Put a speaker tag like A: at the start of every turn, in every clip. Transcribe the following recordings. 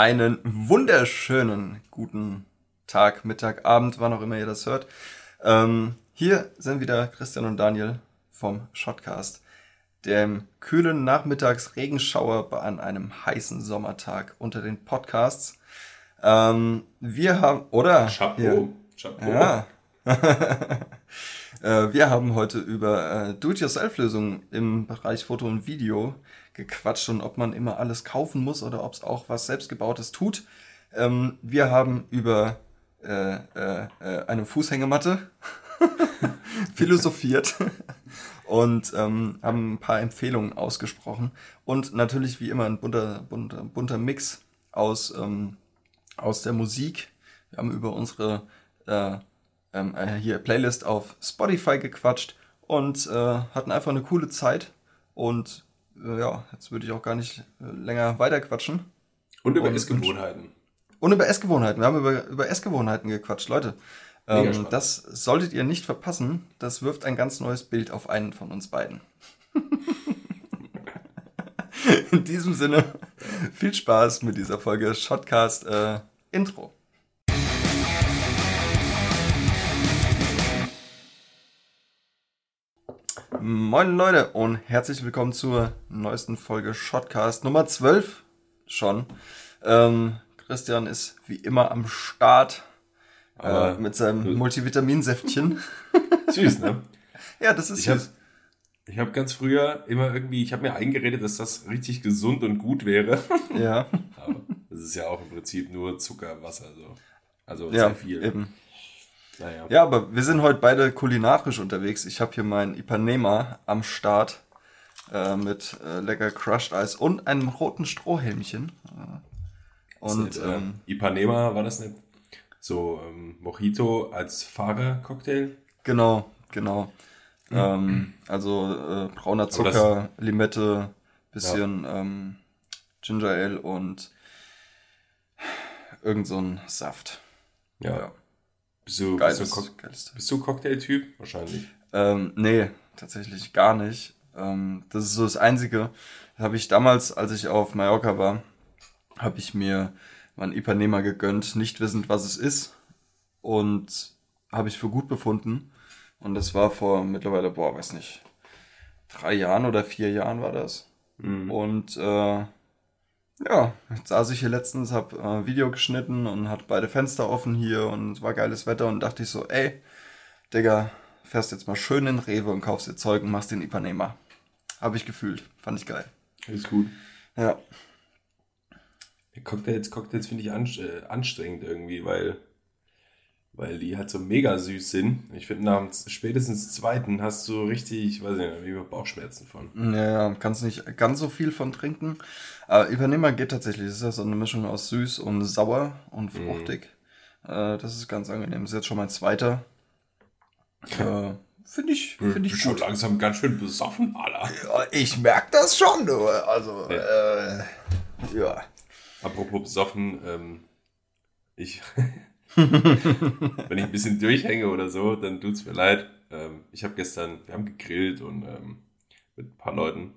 A: einen wunderschönen guten Tag, Mittag, Abend, wann auch immer ihr das hört. Ähm, hier sind wieder Christian und Daniel vom Shotcast, dem kühlen Nachmittagsregenschauer an einem heißen Sommertag unter den Podcasts. Ähm, wir haben, oder? Chapeau. Chapeau. Ja. Äh, wir haben heute über äh, Do-it-yourself-Lösungen im Bereich Foto und Video gequatscht und ob man immer alles kaufen muss oder ob es auch was selbstgebautes tut. Ähm, wir haben über äh, äh, äh eine Fußhängematte philosophiert und ähm, haben ein paar Empfehlungen ausgesprochen und natürlich wie immer ein bunter, bunter, bunter Mix aus, ähm, aus der Musik. Wir haben über unsere äh, ähm, äh, hier Playlist auf Spotify gequatscht und äh, hatten einfach eine coole Zeit und äh, ja, jetzt würde ich auch gar nicht äh, länger weiterquatschen.
B: Und über Essgewohnheiten.
A: Und über Essgewohnheiten. Wir haben über, über Essgewohnheiten gequatscht. Leute, ähm, das solltet ihr nicht verpassen. Das wirft ein ganz neues Bild auf einen von uns beiden. In diesem Sinne, viel Spaß mit dieser Folge Shotcast äh, Intro. Moin Leute und herzlich willkommen zur neuesten Folge Shotcast Nummer 12 schon. Ähm, Christian ist wie immer am Start äh, mit seinem Multivitaminsäftchen.
B: Süß, ne?
A: ja, das ist
B: ich
A: süß.
B: Hab, ich habe ganz früher immer irgendwie, ich habe mir eingeredet, dass das richtig gesund und gut wäre.
A: Ja.
B: Aber das ist ja auch im Prinzip nur Zucker, Wasser, so. Also
A: ja,
B: sehr viel.
A: Eben. Naja. Ja, aber wir sind heute beide kulinarisch unterwegs. Ich habe hier mein Ipanema am Start äh, mit äh, lecker Crushed Eis und einem roten Strohhelmchen.
B: Äh, und nicht, äh, ähm, Ipanema war das nicht so ähm, Mojito als Fahrercocktail?
A: Genau, genau. Mhm. Ähm, also äh, brauner Zucker, Limette, bisschen ja. ähm, Ginger Ale und irgend so ein Saft.
B: ja. ja. Bist du, Geiles, bist du, Geiles. bist du Cocktail-Typ? Wahrscheinlich.
A: Ähm, nee, tatsächlich gar nicht. Ähm, das ist so das Einzige. Das habe ich damals, als ich auf Mallorca war, habe ich mir mein Ipanema gegönnt, nicht wissend, was es ist. Und habe ich für gut befunden. Und das war vor mittlerweile, boah, weiß nicht, drei Jahren oder vier Jahren war das. Mhm. Und äh, ja, jetzt saß ich hier letztens, hab äh, Video geschnitten und hat beide Fenster offen hier und es war geiles Wetter und dachte ich so, ey, Digga, fährst jetzt mal schön in Rewe und kaufst dir Zeug und machst den Ipanema. Habe ich gefühlt. Fand ich geil.
B: Ist gut.
A: Ja.
B: Cocktails, Cocktails finde ich äh, anstrengend irgendwie, weil weil die halt so mega süß sind. Ich finde, nach spätestens zweiten hast du richtig, weiß ich nicht, wie Bauchschmerzen von.
A: Ja, kannst nicht ganz so viel von trinken. Aber Ipanema geht tatsächlich. Das ist ja so eine Mischung aus süß und sauer und mhm. fruchtig. Mm. Äh, das ist ganz angenehm. Das ist jetzt schon mein zweiter. Äh, finde ich, finde ich
B: schon langsam ganz schön besoffen, Alter.
A: Ja, ich merke das schon, du. Also, ja. Äh, ja.
B: Apropos besoffen, ähm, ich Wenn ich ein bisschen durchhänge oder so, dann tut es mir leid. Ähm, ich habe gestern, wir haben gegrillt und ähm, mit ein paar Leuten.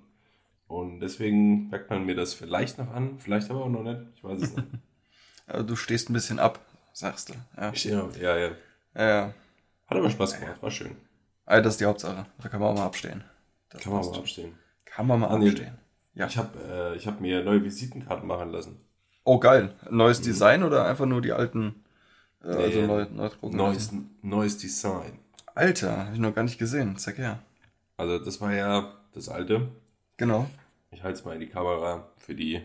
B: Und deswegen merkt man mir das vielleicht noch an, vielleicht aber auch noch nicht. Ich weiß es nicht.
A: Also du stehst ein bisschen ab, sagst du.
B: Ja, ich stehe noch, ja, ja.
A: Ja, ja.
B: Hat aber Spaß gemacht, war schön.
A: Also das ist die Hauptsache. Da kann man auch mal abstehen.
B: Das kann man mal abstehen.
A: Kann man mal ah, abstehen.
B: Ja. Ich habe äh, hab mir neue Visitenkarten machen lassen.
A: Oh, geil. Neues mhm. Design oder einfach nur die alten?
B: Also äh, neu, neu neues, neues Design.
A: Alter, habe ich noch gar nicht gesehen. Zeig her.
B: Also das war ja das alte.
A: Genau.
B: Ich halte es mal in die Kamera für die.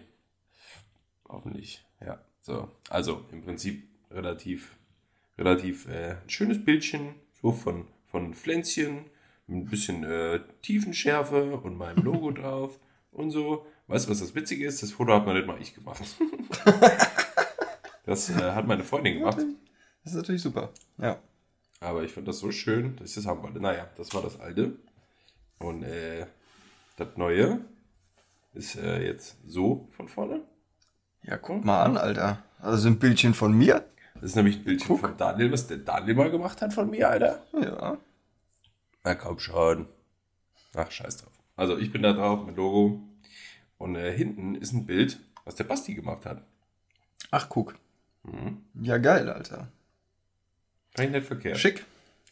B: Hoffentlich. Ja. So. Also im Prinzip relativ, relativ äh, schönes Bildchen. So von, von Pflänzchen. Mit ein bisschen äh, Tiefenschärfe und meinem Logo drauf. Und so. Weißt du, was das Witzige ist? Das Foto hat man nicht mal ich gemacht. das äh, hat meine Freundin gemacht.
A: Das ist natürlich super. Ja.
B: Aber ich fand das so schön, dass ich das haben wollte. Naja, das war das alte. Und äh, das neue ist äh, jetzt so von vorne.
A: Ja, guck mal an, Alter. Also ein Bildchen von mir.
B: Das ist nämlich ein Bildchen guck. von Daniel, was der Daniel mal gemacht hat von mir, Alter.
A: Ja.
B: Na komm schon. Ach, scheiß drauf. Also ich bin da drauf mit Logo. Und äh, hinten ist ein Bild, was der Basti gemacht hat.
A: Ach, guck. Mhm. Ja, geil, Alter.
B: Kann ich nicht verkehrt.
A: Schick.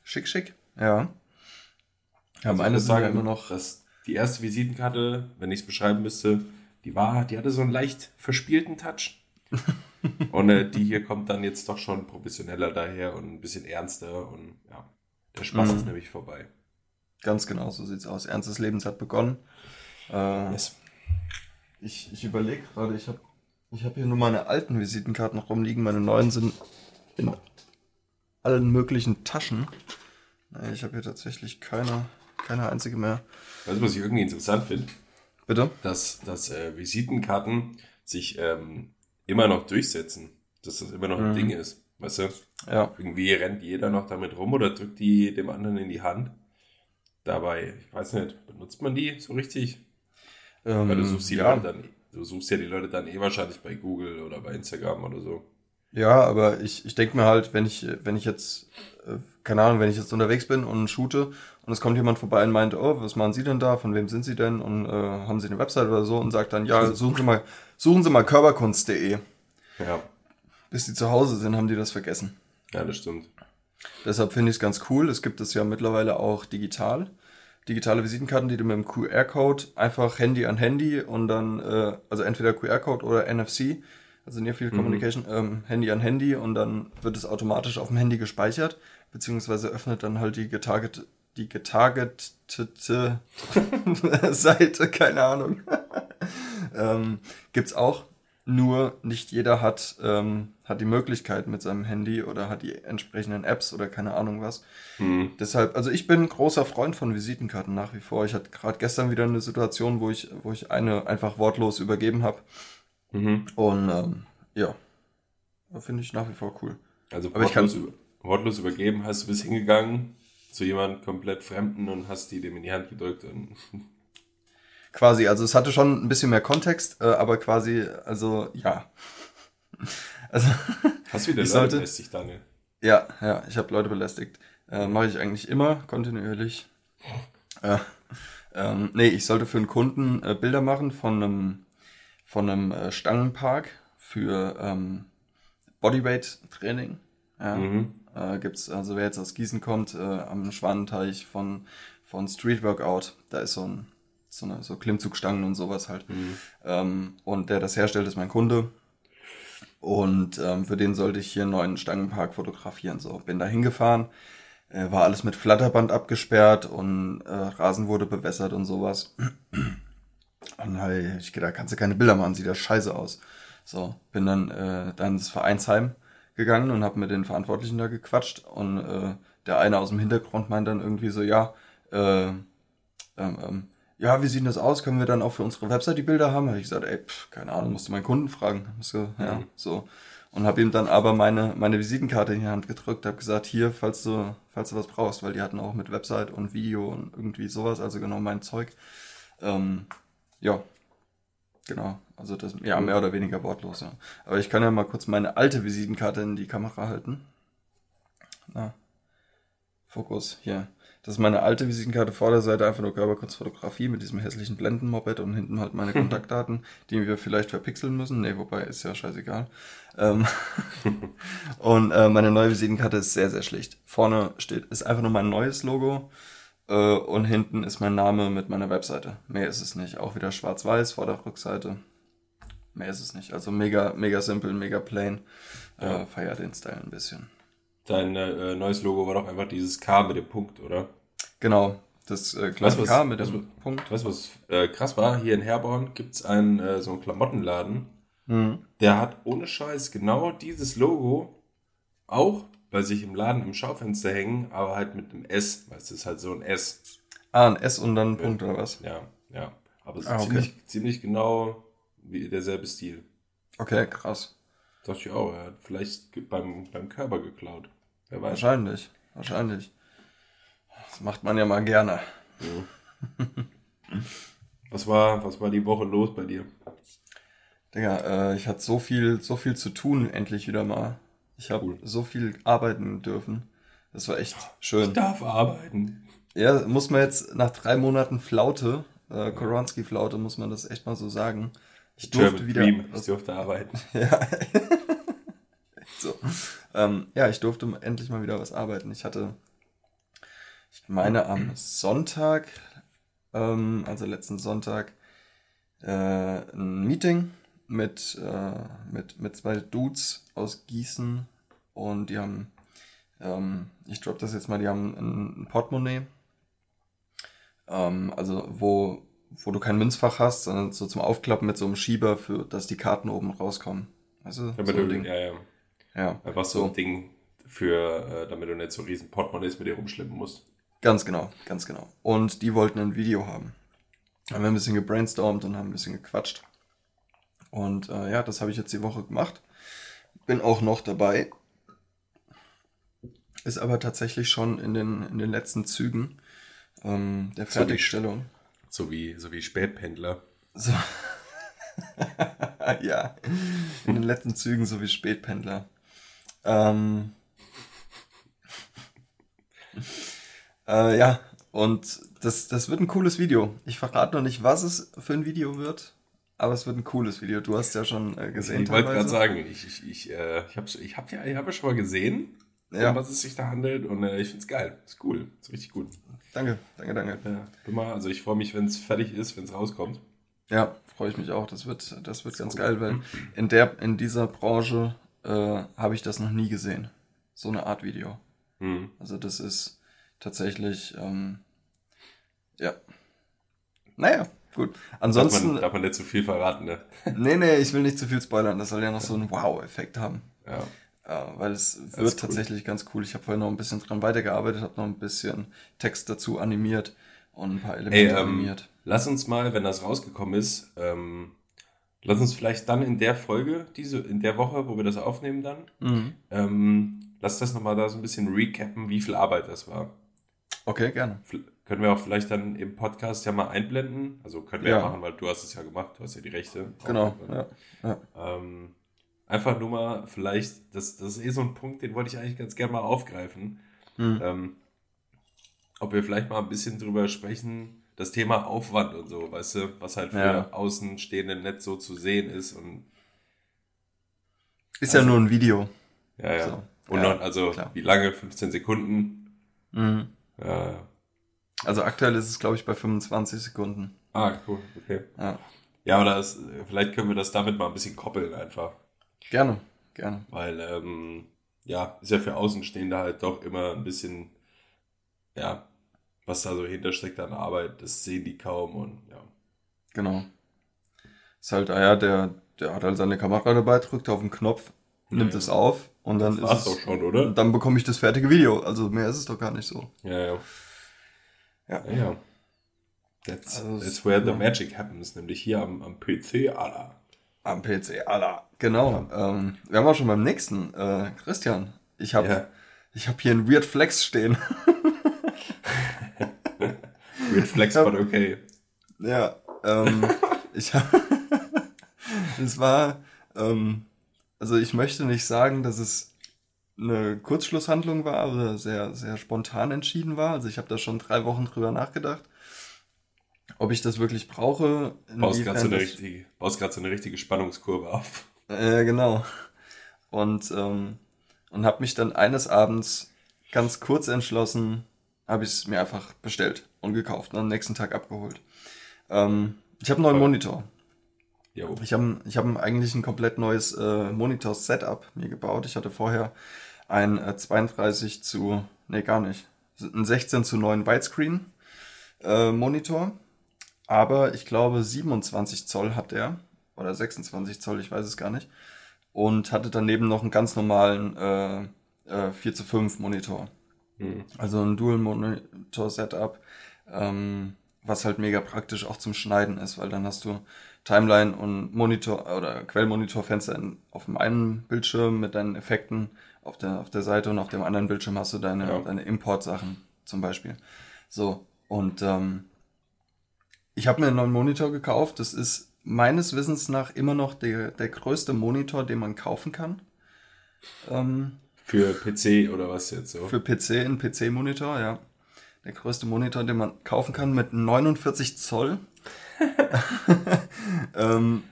A: Schick, schick. Ja.
B: Ja, also meine sagen immer noch, dass die erste Visitenkarte, wenn ich es beschreiben müsste, die war, die hatte so einen leicht verspielten Touch. und äh, die hier kommt dann jetzt doch schon professioneller daher und ein bisschen ernster und ja, der Spaß mhm. ist nämlich vorbei.
A: Ganz genau, so sieht's aus. Ernstes Lebens hat begonnen. Äh, yes. Ich, ich überlege gerade, ich habe ich hab hier nur meine alten Visitenkarten noch rumliegen. Meine neuen sind in allen möglichen Taschen. Ich habe hier tatsächlich keine, keine einzige mehr.
B: Weißt du, was ich irgendwie interessant finde?
A: Bitte?
B: Dass, dass äh, Visitenkarten sich ähm, immer noch durchsetzen. Dass das immer noch ein mhm. Ding ist. Weißt du?
A: Ja.
B: Irgendwie rennt jeder noch damit rum oder drückt die dem anderen in die Hand. Dabei, ich weiß nicht, benutzt man die so richtig? Ähm, Weil du suchst die ja. Leute dann, du suchst ja die Leute dann eh wahrscheinlich bei Google oder bei Instagram oder so.
A: Ja, aber ich, ich denke mir halt, wenn ich, wenn ich jetzt, äh, keine Ahnung, wenn ich jetzt unterwegs bin und shoote und es kommt jemand vorbei und meint, oh, was machen Sie denn da? Von wem sind Sie denn? Und äh, haben Sie eine Website oder so? Und sagt dann, ja, suchen Sie mal, suchen Sie mal körperkunst.de.
B: Ja.
A: Bis die zu Hause sind, haben die das vergessen.
B: Ja, das stimmt.
A: Deshalb finde ich es ganz cool. Es gibt es ja mittlerweile auch digital. Digitale Visitenkarten, die du mit dem QR-Code einfach Handy an Handy und dann, äh, also entweder QR-Code oder NFC, also Near Field mhm. Communication, ähm, Handy an Handy und dann wird es automatisch auf dem Handy gespeichert, beziehungsweise öffnet dann halt die getarget, die getargetete Seite, keine Ahnung. ähm, gibt's auch. Nur nicht jeder hat, ähm, hat die Möglichkeit mit seinem Handy oder hat die entsprechenden Apps oder keine Ahnung was. Mhm. Deshalb, also ich bin großer Freund von Visitenkarten nach wie vor. Ich hatte gerade gestern wieder eine Situation, wo ich, wo ich eine einfach wortlos übergeben habe. Mhm. Und ähm, ja, finde ich nach wie vor cool.
B: Also Aber wortlos, ich kann, wortlos übergeben, hast du bis hingegangen zu jemandem komplett Fremden und hast die dem in die Hand gedrückt und
A: quasi, also es hatte schon ein bisschen mehr Kontext, äh, aber quasi, also ja.
B: Also, Hast du wieder Leute sollte, belästigt, Daniel?
A: Ja, ja, ich habe Leute belästigt. Äh, Mache ich eigentlich immer, kontinuierlich. Äh, ähm, nee, ich sollte für einen Kunden äh, Bilder machen von einem, von einem äh, Stangenpark für ähm, Bodyweight-Training. Ja. Mhm. Äh, gibt's, also wer jetzt aus Gießen kommt, äh, am Schwanenteich von, von Street Workout, da ist so ein so, eine, so Klimmzugstangen und sowas halt. Mhm. Ähm, und der das herstellt, ist mein Kunde. Und ähm, für den sollte ich hier einen neuen Stangenpark fotografieren. So, bin da hingefahren, äh, war alles mit Flatterband abgesperrt und äh, Rasen wurde bewässert und sowas. Und halt, ich gedacht, kannst du keine Bilder machen, sieht das scheiße aus. So, bin dann, äh, dann ins Vereinsheim gegangen und habe mit den Verantwortlichen da gequatscht. Und äh, der eine aus dem Hintergrund meint dann irgendwie so, ja, äh, ähm, ähm, ja, wie sieht das aus? Können wir dann auch für unsere Website die Bilder haben? Habe ich gesagt, ey, pff, keine Ahnung, musst du meinen Kunden fragen. So, ja, mhm. so. Und habe ihm dann aber meine, meine Visitenkarte in die Hand gedrückt, habe gesagt, hier, falls du, falls du was brauchst, weil die hatten auch mit Website und Video und irgendwie sowas, also genau mein Zeug. Ähm, ja, genau. Also das, ja, mehr oder weniger wortlos, ja. Aber ich kann ja mal kurz meine alte Visitenkarte in die Kamera halten. Na, Fokus, hier. Das ist meine alte Visitenkarte, Vorderseite einfach nur Körperkurzfotografie mit diesem hässlichen Blendenmoped und hinten halt meine Kontaktdaten, die wir vielleicht verpixeln müssen. Nee, wobei ist ja scheißegal. Ähm und äh, meine neue Visitenkarte ist sehr, sehr schlicht. Vorne steht, ist einfach nur mein neues Logo äh, und hinten ist mein Name mit meiner Webseite. Mehr ist es nicht. Auch wieder schwarz-weiß vor der Rückseite. Mehr ist es nicht. Also mega, mega simpel, mega plain. Äh, feier den Style ein bisschen.
B: Dein äh, neues Logo war doch einfach dieses K mit dem Punkt, oder?
A: Genau, das äh, kleine K mit dem
B: was, Punkt. Weißt du, was äh, krass war? Hier in Herborn gibt's einen, äh, so einen Klamottenladen. Mhm. Der hat ohne Scheiß genau dieses Logo auch bei sich im Laden im Schaufenster hängen, aber halt mit einem S. Weißt du, ist halt so ein S.
A: Ah, ein S und dann ein Punkt oder was?
B: Ja, ja. Aber es ist ah, okay. ziemlich, ziemlich genau wie derselbe Stil.
A: Okay, krass.
B: Dachte ich auch, er hat vielleicht beim, beim Körper geklaut.
A: Wer weiß. Wahrscheinlich, wahrscheinlich. Das macht man ja mal gerne. Ja.
B: was, war, was war die Woche los bei dir?
A: Digga, äh, ich hatte so viel, so viel zu tun, endlich wieder mal. Ich habe cool. so viel arbeiten dürfen. Das war echt schön.
B: Ich darf arbeiten.
A: Ja, muss man jetzt nach drei Monaten Flaute, äh, Koronski-Flaute, muss man das echt mal so sagen.
B: Ich durfte German wieder. Dream. Ich durfte arbeiten.
A: ja. so. Ähm, ja, ich durfte endlich mal wieder was arbeiten. Ich hatte, ich meine, am Sonntag, ähm, also letzten Sonntag, äh, ein Meeting mit, äh, mit, mit zwei Dudes aus Gießen und die haben, ähm, ich drop das jetzt mal, die haben ein, ein Portemonnaie, ähm, also wo, wo du kein Münzfach hast, sondern so zum Aufklappen mit so einem Schieber, für dass die Karten oben rauskommen. Also
B: Damit
A: so ein
B: du,
A: Ding.
B: ja, ja.
A: Ja,
B: Einfach so ein Ding für, äh, damit du nicht so riesen Portemonnaies mit dir rumschleppen musst.
A: Ganz genau, ganz genau. Und die wollten ein Video haben. Haben wir ein bisschen gebrainstormt und haben ein bisschen gequatscht. Und äh, ja, das habe ich jetzt die Woche gemacht. Bin auch noch dabei. Ist aber tatsächlich schon in den, in den letzten Zügen ähm, der Fertigstellung.
B: So wie, so wie Spätpendler.
A: So. ja, in den letzten Zügen so wie Spätpendler. Ähm, äh, ja, und das, das wird ein cooles Video. Ich verrate noch nicht, was es für ein Video wird, aber es wird ein cooles Video. Du hast ja schon äh, gesehen.
B: Ich wollte gerade sagen, ich, ich, ich, äh, ich habe ich hab ja, ich hab ja schon mal gesehen,
A: Ja.
B: um was es sich da handelt und äh, ich find's geil. Ist cool. Ist richtig gut.
A: Danke, danke, danke.
B: Ja, bin mal, also ich freue mich, wenn es fertig ist, wenn es rauskommt.
A: Ja, freue ich mich auch. Das wird, das wird ganz
B: cool.
A: geil, weil in der, in dieser Branche äh, habe ich das noch nie gesehen. So eine Art Video.
B: Hm.
A: Also das ist tatsächlich, ähm, ja. Naja, gut.
B: Darf
A: Ansonsten,
B: man, darf man nicht zu viel verraten, ne?
A: nee, nee, ich will nicht zu viel spoilern. Das soll ja noch so einen Wow-Effekt haben.
B: Ja.
A: Ja, weil es
B: ist
A: wird
B: cool.
A: tatsächlich ganz cool. Ich habe vorhin noch ein bisschen dran weitergearbeitet, habe noch ein bisschen Text dazu animiert und ein paar
B: Ey,
A: Elemente
B: ähm,
A: animiert.
B: lass uns mal, wenn das rausgekommen ist, ähm, lass uns vielleicht dann in der Folge, diese, in der Woche, wo wir das aufnehmen dann,
A: Mhm.
B: ähm, lass das nochmal da so ein bisschen recappen, wie viel Arbeit das war.
A: Okay, gerne.
B: F- Können wir auch vielleicht dann im Podcast ja mal einblenden. Also können wir ja,
A: Ja.
B: machen, weil du hast es ja gemacht, du hast ja die Rechte.
A: Genau, ja. ja.
B: Ähm, einfach nur mal, vielleicht, das, das ist eh so ein Punkt, den wollte ich eigentlich ganz gerne mal aufgreifen.
A: Mhm.
B: Ähm, ob wir vielleicht mal ein bisschen drüber sprechen, das Thema Aufwand und so, weißt du, was halt für. Außenstehende nicht so zu sehen ist und
A: Ist
B: Also-
A: ja nur ein Video.
B: ja, ja.
A: So.
B: Und
A: Ja,
B: noch, also
A: klar.
B: wie lange? 15 Sekunden?
A: Mhm.
B: Ja.
A: Also aktuell ist es, glaube ich, bei 25 Sekunden.
B: Ah, cool, okay.
A: Ja.
B: Ja, aber das, vielleicht können wir das damit mal ein bisschen koppeln einfach.
A: Gerne, gerne.
B: Weil, ähm, ja, ist ja für Außenstehende halt doch immer ein bisschen, ja, was da so hintersteckt an Arbeit, das sehen die kaum und ja.
A: Genau. Ist halt, ah ja, der, der hat halt seine Kamera dabei, drückt auf den Knopf, nimmt
B: Ja.
A: es auf und dann
B: Das war's
A: ist es,
B: doch schon, oder?
A: dann bekomme ich das fertige Video. Also mehr ist es doch gar nicht so.
B: Ja, ja.
A: Ja.
B: Ja, ja. That's,
A: Also
B: that's where the
A: ja.
B: magic happens, nämlich hier am, am PC, Alter.
A: Am PC, Allah. Genau. Ähm, wir haben auch schon beim nächsten. Äh, Christian, ich habe
B: Ja.
A: ich hab hier einen Weird Flex stehen.
B: Weird flex,
A: Ja.
B: but okay.
A: Ja, ähm, ich habe. es war. Ähm, also, ich möchte nicht sagen, dass es eine Kurzschlusshandlung war oder sehr, sehr spontan entschieden war. Also, ich habe da schon drei Wochen drüber nachgedacht, ob ich das wirklich brauche.
B: Baust gerade so, eine richtige- baust so eine richtige Spannungskurve auf.
A: Äh, genau. Und, ähm, und habe mich dann eines Abends ganz kurz entschlossen, habe ich es mir einfach bestellt und gekauft und am nächsten Tag abgeholt. Ähm, ich habe einen neuen
B: Voll.
A: Monitor.
B: Jo.
A: Ich habe ich hab eigentlich ein komplett neues äh, Monitor-Setup mir gebaut. Ich hatte vorher ein äh, 32 zu, nee, gar nicht, ein 16 zu 9 Widescreen äh, Monitor. Aber ich glaube 27 Zoll hat der. Oder 26 Zoll, ich weiß es gar nicht. Und hatte daneben noch einen ganz normalen äh, äh, 4 zu 5 Monitor.
B: Hm.
A: Also ein Dual-Monitor-Setup, ähm, was halt mega praktisch auch zum Schneiden ist, weil dann hast du Timeline und Monitor oder Quellmonitorfenster auf dem einen Bildschirm mit deinen Effekten auf der, auf der Seite und auf dem anderen Bildschirm hast du deine,
B: Ja.
A: deine Import-Sachen zum Beispiel. So, und ähm, ich habe mir einen neuen Monitor gekauft. Das ist meines Wissens nach immer noch der, der größte Monitor, den man kaufen kann. Ähm,
B: Für PC oder was jetzt so?
A: für PC, ein PC-Monitor, ja. Der größte Monitor, den man kaufen kann mit 49 Zoll. ähm,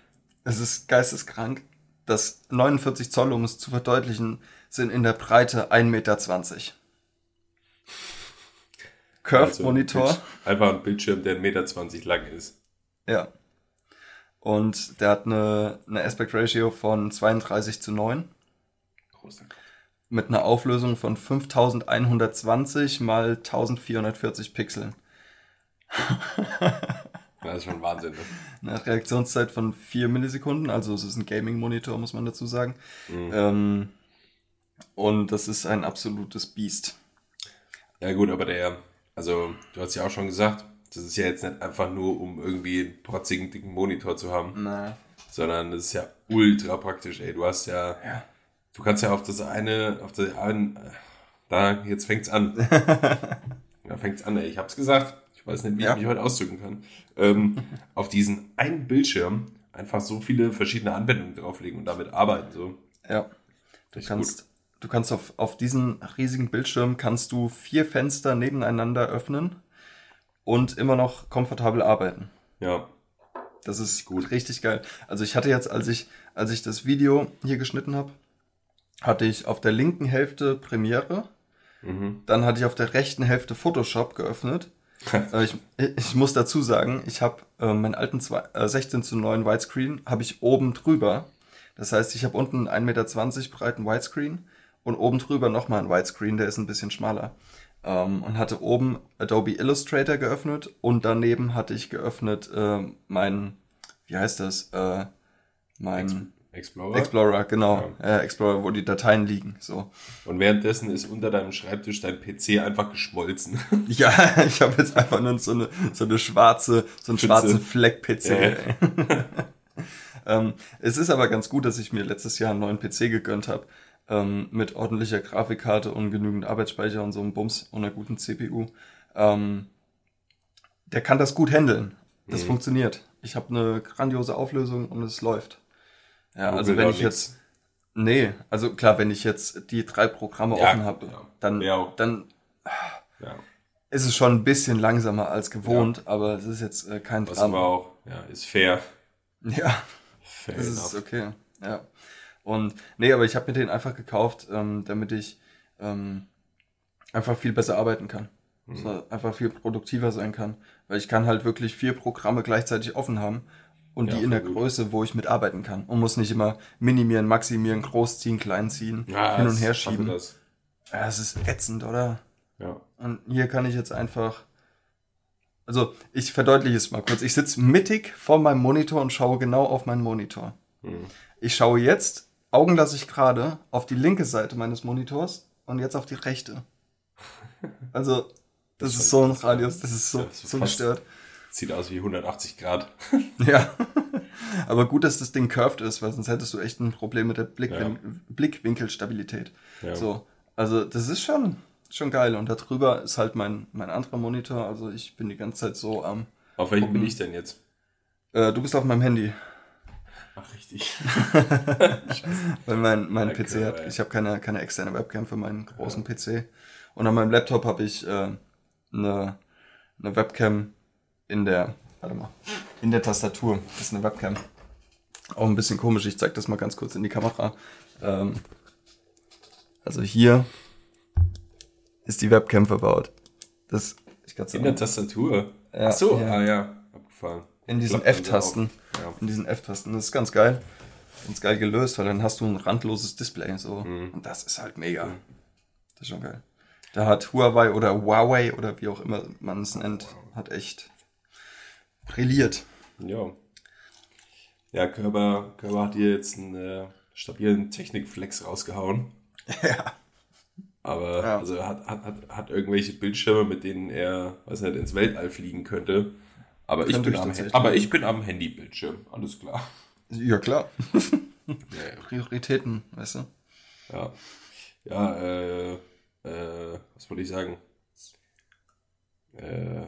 A: es ist geisteskrank. das 49 Zoll, um es zu verdeutlichen, sind in der Breite 1,20 Meter. Curved-Monitor.
B: Also ein einfach ein Bildschirm, der 1,20 Meter lang ist.
A: Ja. Und der hat eine, eine Aspect Ratio von 32 zu 9.
B: Großer.
A: Mit einer Auflösung von 5120 mal 1440 Pixeln.
B: Das ist schon Wahnsinn. Ne?
A: Eine Reaktionszeit von 4 Millisekunden, also es ist ein Gaming-Monitor, muss man dazu sagen. Ähm, und das ist ein absolutes Biest.
B: Ja gut, aber der, also du hast ja auch schon gesagt, das ist ja jetzt nicht einfach nur, um irgendwie einen protzigen, dicken Monitor zu haben,
A: Na,
B: sondern das ist ja ultra praktisch, ey. Du hast ja,
A: ja.
B: du kannst ja auf das eine, auf das einen, da, jetzt fängt's an. da fängt's an, ey. Ich hab's gesagt. Ich weiß nicht, wie
A: Ja.
B: ich mich heute ausdrücken kann. Ähm, auf diesen einen Bildschirm einfach so viele verschiedene Anwendungen drauflegen und damit arbeiten, so.
A: Ja. Du
B: Richtig
A: kannst, du kannst auf, auf diesen riesigen Bildschirm kannst du vier Fenster nebeneinander öffnen und immer noch komfortabel arbeiten.
B: Ja.
A: Das ist gut, richtig geil. Also ich hatte jetzt, als ich, als ich das Video hier geschnitten habe, hatte ich auf der linken Hälfte Premiere,
B: Mhm.
A: dann hatte ich auf der rechten Hälfte Photoshop geöffnet. Ich, ich muss dazu sagen, ich habe äh, meinen alten zwei, äh, 16 zu 9 Widescreen habe ich oben drüber. Das heißt, ich habe unten einen 1,20 Meter breiten Widescreen und oben drüber nochmal einen Widescreen, der ist ein bisschen schmaler. Ähm, und hatte oben Adobe Illustrator geöffnet und daneben hatte ich geöffnet äh, mein, wie heißt das? Äh, mein
B: Explorer.
A: Explorer, genau. Äh, Explorer, wo die Dateien liegen. So.
B: und währenddessen ist unter deinem Schreibtisch dein PC einfach geschmolzen.
A: Ja, ich habe jetzt einfach nur so eine, so eine schwarze, so einen schwarzen Fleck-PC.
B: Ja.
A: ey. ähm, es ist aber ganz gut, dass ich mir letztes Jahr einen neuen PC gegönnt habe. Ähm, mit ordentlicher Grafikkarte und genügend Arbeitsspeicher und so einem Bums und einer guten CPU. Ähm, der kann das gut handeln. Das
B: Mhm.
A: funktioniert. Ich habe eine grandiose Auflösung und es läuft. Ja,
B: Google
A: also wenn ich
B: nix.
A: jetzt. Nee, also klar, wenn ich jetzt die drei Programme
B: Ja,
A: offen habe,
B: ja.
A: dann,
B: Ja,
A: dann
B: Ja.
A: ist es schon ein bisschen langsamer als gewohnt, aber es ist jetzt äh, kein
B: Was
A: Drama.
B: auch, ja, ist fair.
A: Ja,
B: Fair
A: das
B: enough.
A: ist okay. Ja. Und nee, aber ich habe mir den einfach gekauft, ähm, damit ich ähm, einfach viel besser arbeiten kann.
B: Mhm.
A: Einfach viel produktiver sein kann. Weil ich kann halt wirklich vier Programme gleichzeitig offen haben und
B: Ja,
A: die in der
B: gut.
A: Größe, wo ich mitarbeiten kann. Und muss nicht immer minimieren, maximieren, groß ziehen, klein ziehen,
B: Ja,
A: hin und her schieben.
B: Das.
A: Ja, es ist ätzend, oder?
B: Ja.
A: Und hier kann ich jetzt einfach. Also, ich verdeutliche es mal kurz. Ich sitze mittig vor meinem Monitor und schaue genau auf meinen Monitor.
B: Hm.
A: Ich schaue jetzt, Augen lasse ich gerade, auf die linke Seite meines Monitors und jetzt auf die rechte. Also, das, ist so ein Radius, das ist so,
B: Ja, so
A: gestört.
B: Sieht aus wie 180 Grad.
A: Ja. Aber gut, dass das Ding curved ist, weil sonst hättest du echt ein Problem mit der Blickwin Blickwinkelstabilität.
B: Ja.
A: So. Also, das ist schon, schon geil. Und darüber ist halt mein, mein anderer Monitor. Also, ich bin die ganze Zeit so am.
B: Auf welchem bin ich denn jetzt?
A: Äh, du bist auf meinem Handy.
B: Ach, richtig.
A: Weil mein, mein
B: Okay,
A: PC hat,
B: ja.
A: ich habe keine, keine externe Webcam für meinen großen PC. Und an meinem Laptop habe ich äh, eine, eine Webcam in der, warte mal, in der Tastatur. Das ist eine Webcam. Auch ein bisschen komisch, ich zeige das mal ganz kurz in die Kamera. Ähm, also hier ist die Webcam verbaut. Das, ich
B: In der Tastatur.
A: Ja,
B: Ach so,
A: ja.
B: ah ja, abgefallen.
A: In diesen F-Tasten.
B: Ja.
A: in diesen F-Tasten. Das ist ganz geil. Ganz geil gelöst, weil dann hast du ein randloses Display so.
B: Mhm.
A: Und das ist halt mega. Das ist schon geil. Da hat Huawei oder Huawei oder wie auch immer man es nennt, hat echt brilliert.
B: Ja. Ja, Körber, Körber hat hier jetzt einen äh, stabilen Technikflex rausgehauen.
A: Ja.
B: Aber
A: Ja.
B: also er hat, hat, hat, hat irgendwelche Bildschirme, mit denen er, weiß nicht, ins Weltall fliegen könnte. Aber, ich bin, am, aber ich bin am Handybildschirm, alles klar.
A: Ja, klar.
B: Ja,
A: Prioritäten, weißt du?
B: ja. ja äh, äh, was wollte ich sagen? Äh,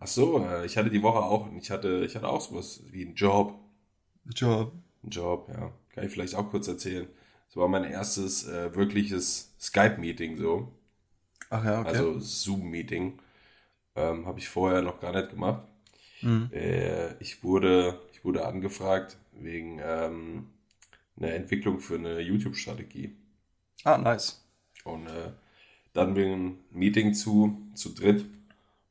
B: ach so, äh, ich hatte die Woche auch, ich hatte, ich hatte auch sowas wie einen Job.
A: Job.
B: Ein Job, ja. Kann ich vielleicht auch kurz erzählen. Das war mein erstes äh, wirkliches Skype-Meeting so.
A: Ach ja, okay.
B: Also Zoom-Meeting. Ähm, Habe ich vorher noch gar nicht gemacht.
A: Mhm.
B: Äh, ich, wurde, ich wurde angefragt wegen, ähm, eine Entwicklung für eine YouTube-Strategie.
A: Ah, nice.
B: Und äh, dann wir ein Meeting zu, zu dritt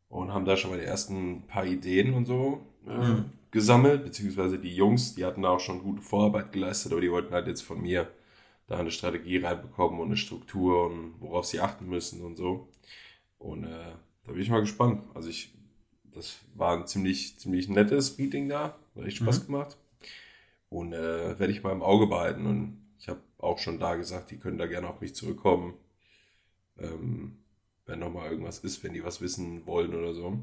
B: und haben da schon mal die ersten paar Ideen und so äh, mhm. gesammelt, beziehungsweise die Jungs, die hatten da auch schon gute Vorarbeit geleistet, aber die wollten halt jetzt von mir da eine Strategie reinbekommen und eine Struktur und worauf sie achten müssen und so. Und äh, da bin ich mal gespannt. Also ich, das war ein ziemlich, ziemlich nettes Meeting da, hat echt Spaß mhm. gemacht. Und äh, werde ich mal im Auge behalten. Und ich habe auch schon da gesagt, die können da gerne auf mich zurückkommen. Ähm, wenn nochmal irgendwas ist, wenn die was wissen wollen oder so.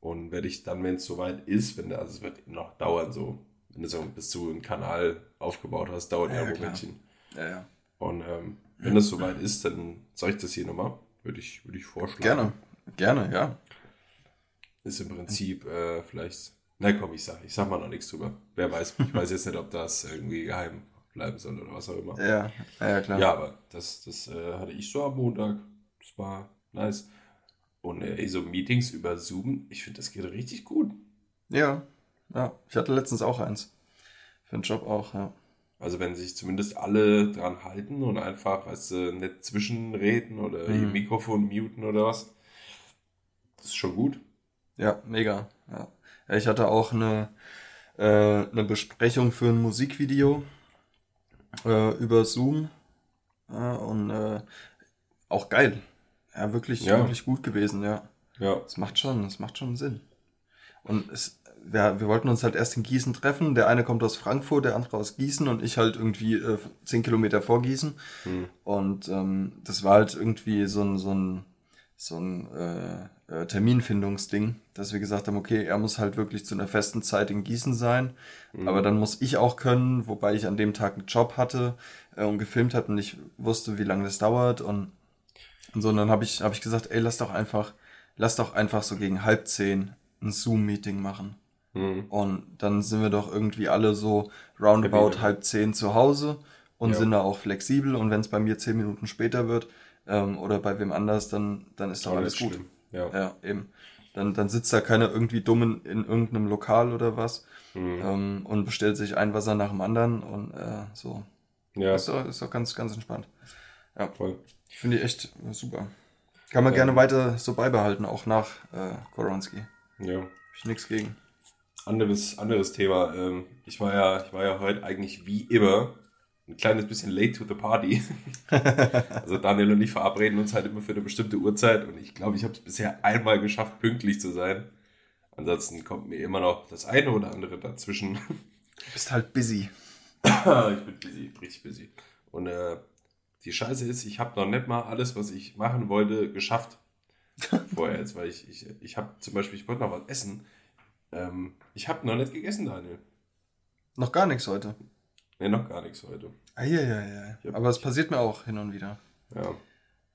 B: Und werde ich dann, wenn es soweit ist, wenn also es wird noch dauern, so, wenn du so bis zu einem Kanal aufgebaut hast, dauert ja, ja ein Momentchen. Ja, ja. Und ähm, wenn das soweit ist, dann sage ich das hier nochmal. Würde ich, würde ich vorschlagen.
A: Gerne, gerne, ja.
B: Ist im Prinzip äh, vielleicht. Na komm, ich sag, ich sag mal noch nichts drüber. Wer weiß, ich weiß jetzt nicht, ob das irgendwie geheim bleiben soll oder was auch immer. Ja, ja, klar. Ja, aber das, das äh, hatte ich so am Montag. Das war nice. Und äh, so Meetings über Zoom, ich finde, das geht richtig gut.
A: Ja, ja. Ich hatte letztens auch eins. Für den Job auch, ja.
B: Also wenn sich zumindest alle dran halten und einfach, weißt du, nicht zwischenreden oder mhm. ihr Mikrofon muten oder was. Das ist schon gut.
A: Ja, mega. Ja. Ich hatte auch eine, äh, eine Besprechung für ein Musikvideo äh, über Zoom. Ja, und äh, auch geil. Ja, wirklich, ja. wirklich gut gewesen, ja. Ja. Es macht schon, es macht schon Sinn. Und es, wir, wir wollten uns halt erst in Gießen treffen. Der eine kommt aus Frankfurt, der andere aus Gießen und ich halt irgendwie äh, zehn Kilometer vor Gießen. Hm. Und ähm, das war halt irgendwie so ein, so ein, so ein äh, äh, Terminfindungsding, dass wir gesagt haben, okay, er muss halt wirklich zu einer festen Zeit in Gießen sein. Mhm. Aber dann muss ich auch können, wobei ich an dem Tag einen Job hatte äh, und gefilmt hatte und ich wusste, wie lange das dauert. Und, und so, und dann habe ich, hab ich gesagt, ey, lass doch einfach, lass doch einfach so gegen halb zehn ein Zoom-Meeting machen. Mhm. Und dann sind wir doch irgendwie alle so roundabout halb zehn zu Hause und ja. sind da auch flexibel. Und wenn es bei mir zehn Minuten später wird ähm, oder bei wem anders, dann, dann ist doch alles gut. Ja. ja, eben. Dann, dann sitzt da keiner irgendwie dumm in, in irgendeinem Lokal oder was mhm. ähm, und bestellt sich ein Wasser nach dem anderen und äh, so. Ja. Ist doch, ist doch ganz, ganz entspannt. Ja, voll. Finde ich echt super. Kann man ja. gerne weiter so beibehalten, auch nach äh, Koronski. Ja. Hab ich nichts gegen.
B: Anderes, anderes Thema. Ähm, ich war ja, ich war ja heute eigentlich wie immer ein kleines bisschen late to the party. also Daniel und ich verabreden uns halt immer für eine bestimmte Uhrzeit und ich glaube, ich habe es bisher einmal geschafft, pünktlich zu sein. Ansonsten kommt mir immer noch das eine oder andere dazwischen.
A: Du bist halt busy.
B: ich bin busy, richtig busy. Und äh, die Scheiße ist, ich habe noch nicht mal alles, was ich machen wollte, geschafft. Vorher jetzt, weil ich, ich, ich habe zum Beispiel, ich wollte noch was essen. Ähm, ich habe noch nicht gegessen, Daniel.
A: Noch gar nichts heute.
B: Nee, noch gar nichts heute.
A: Eieiei. Aber es passiert mir auch hin und wieder. Ja.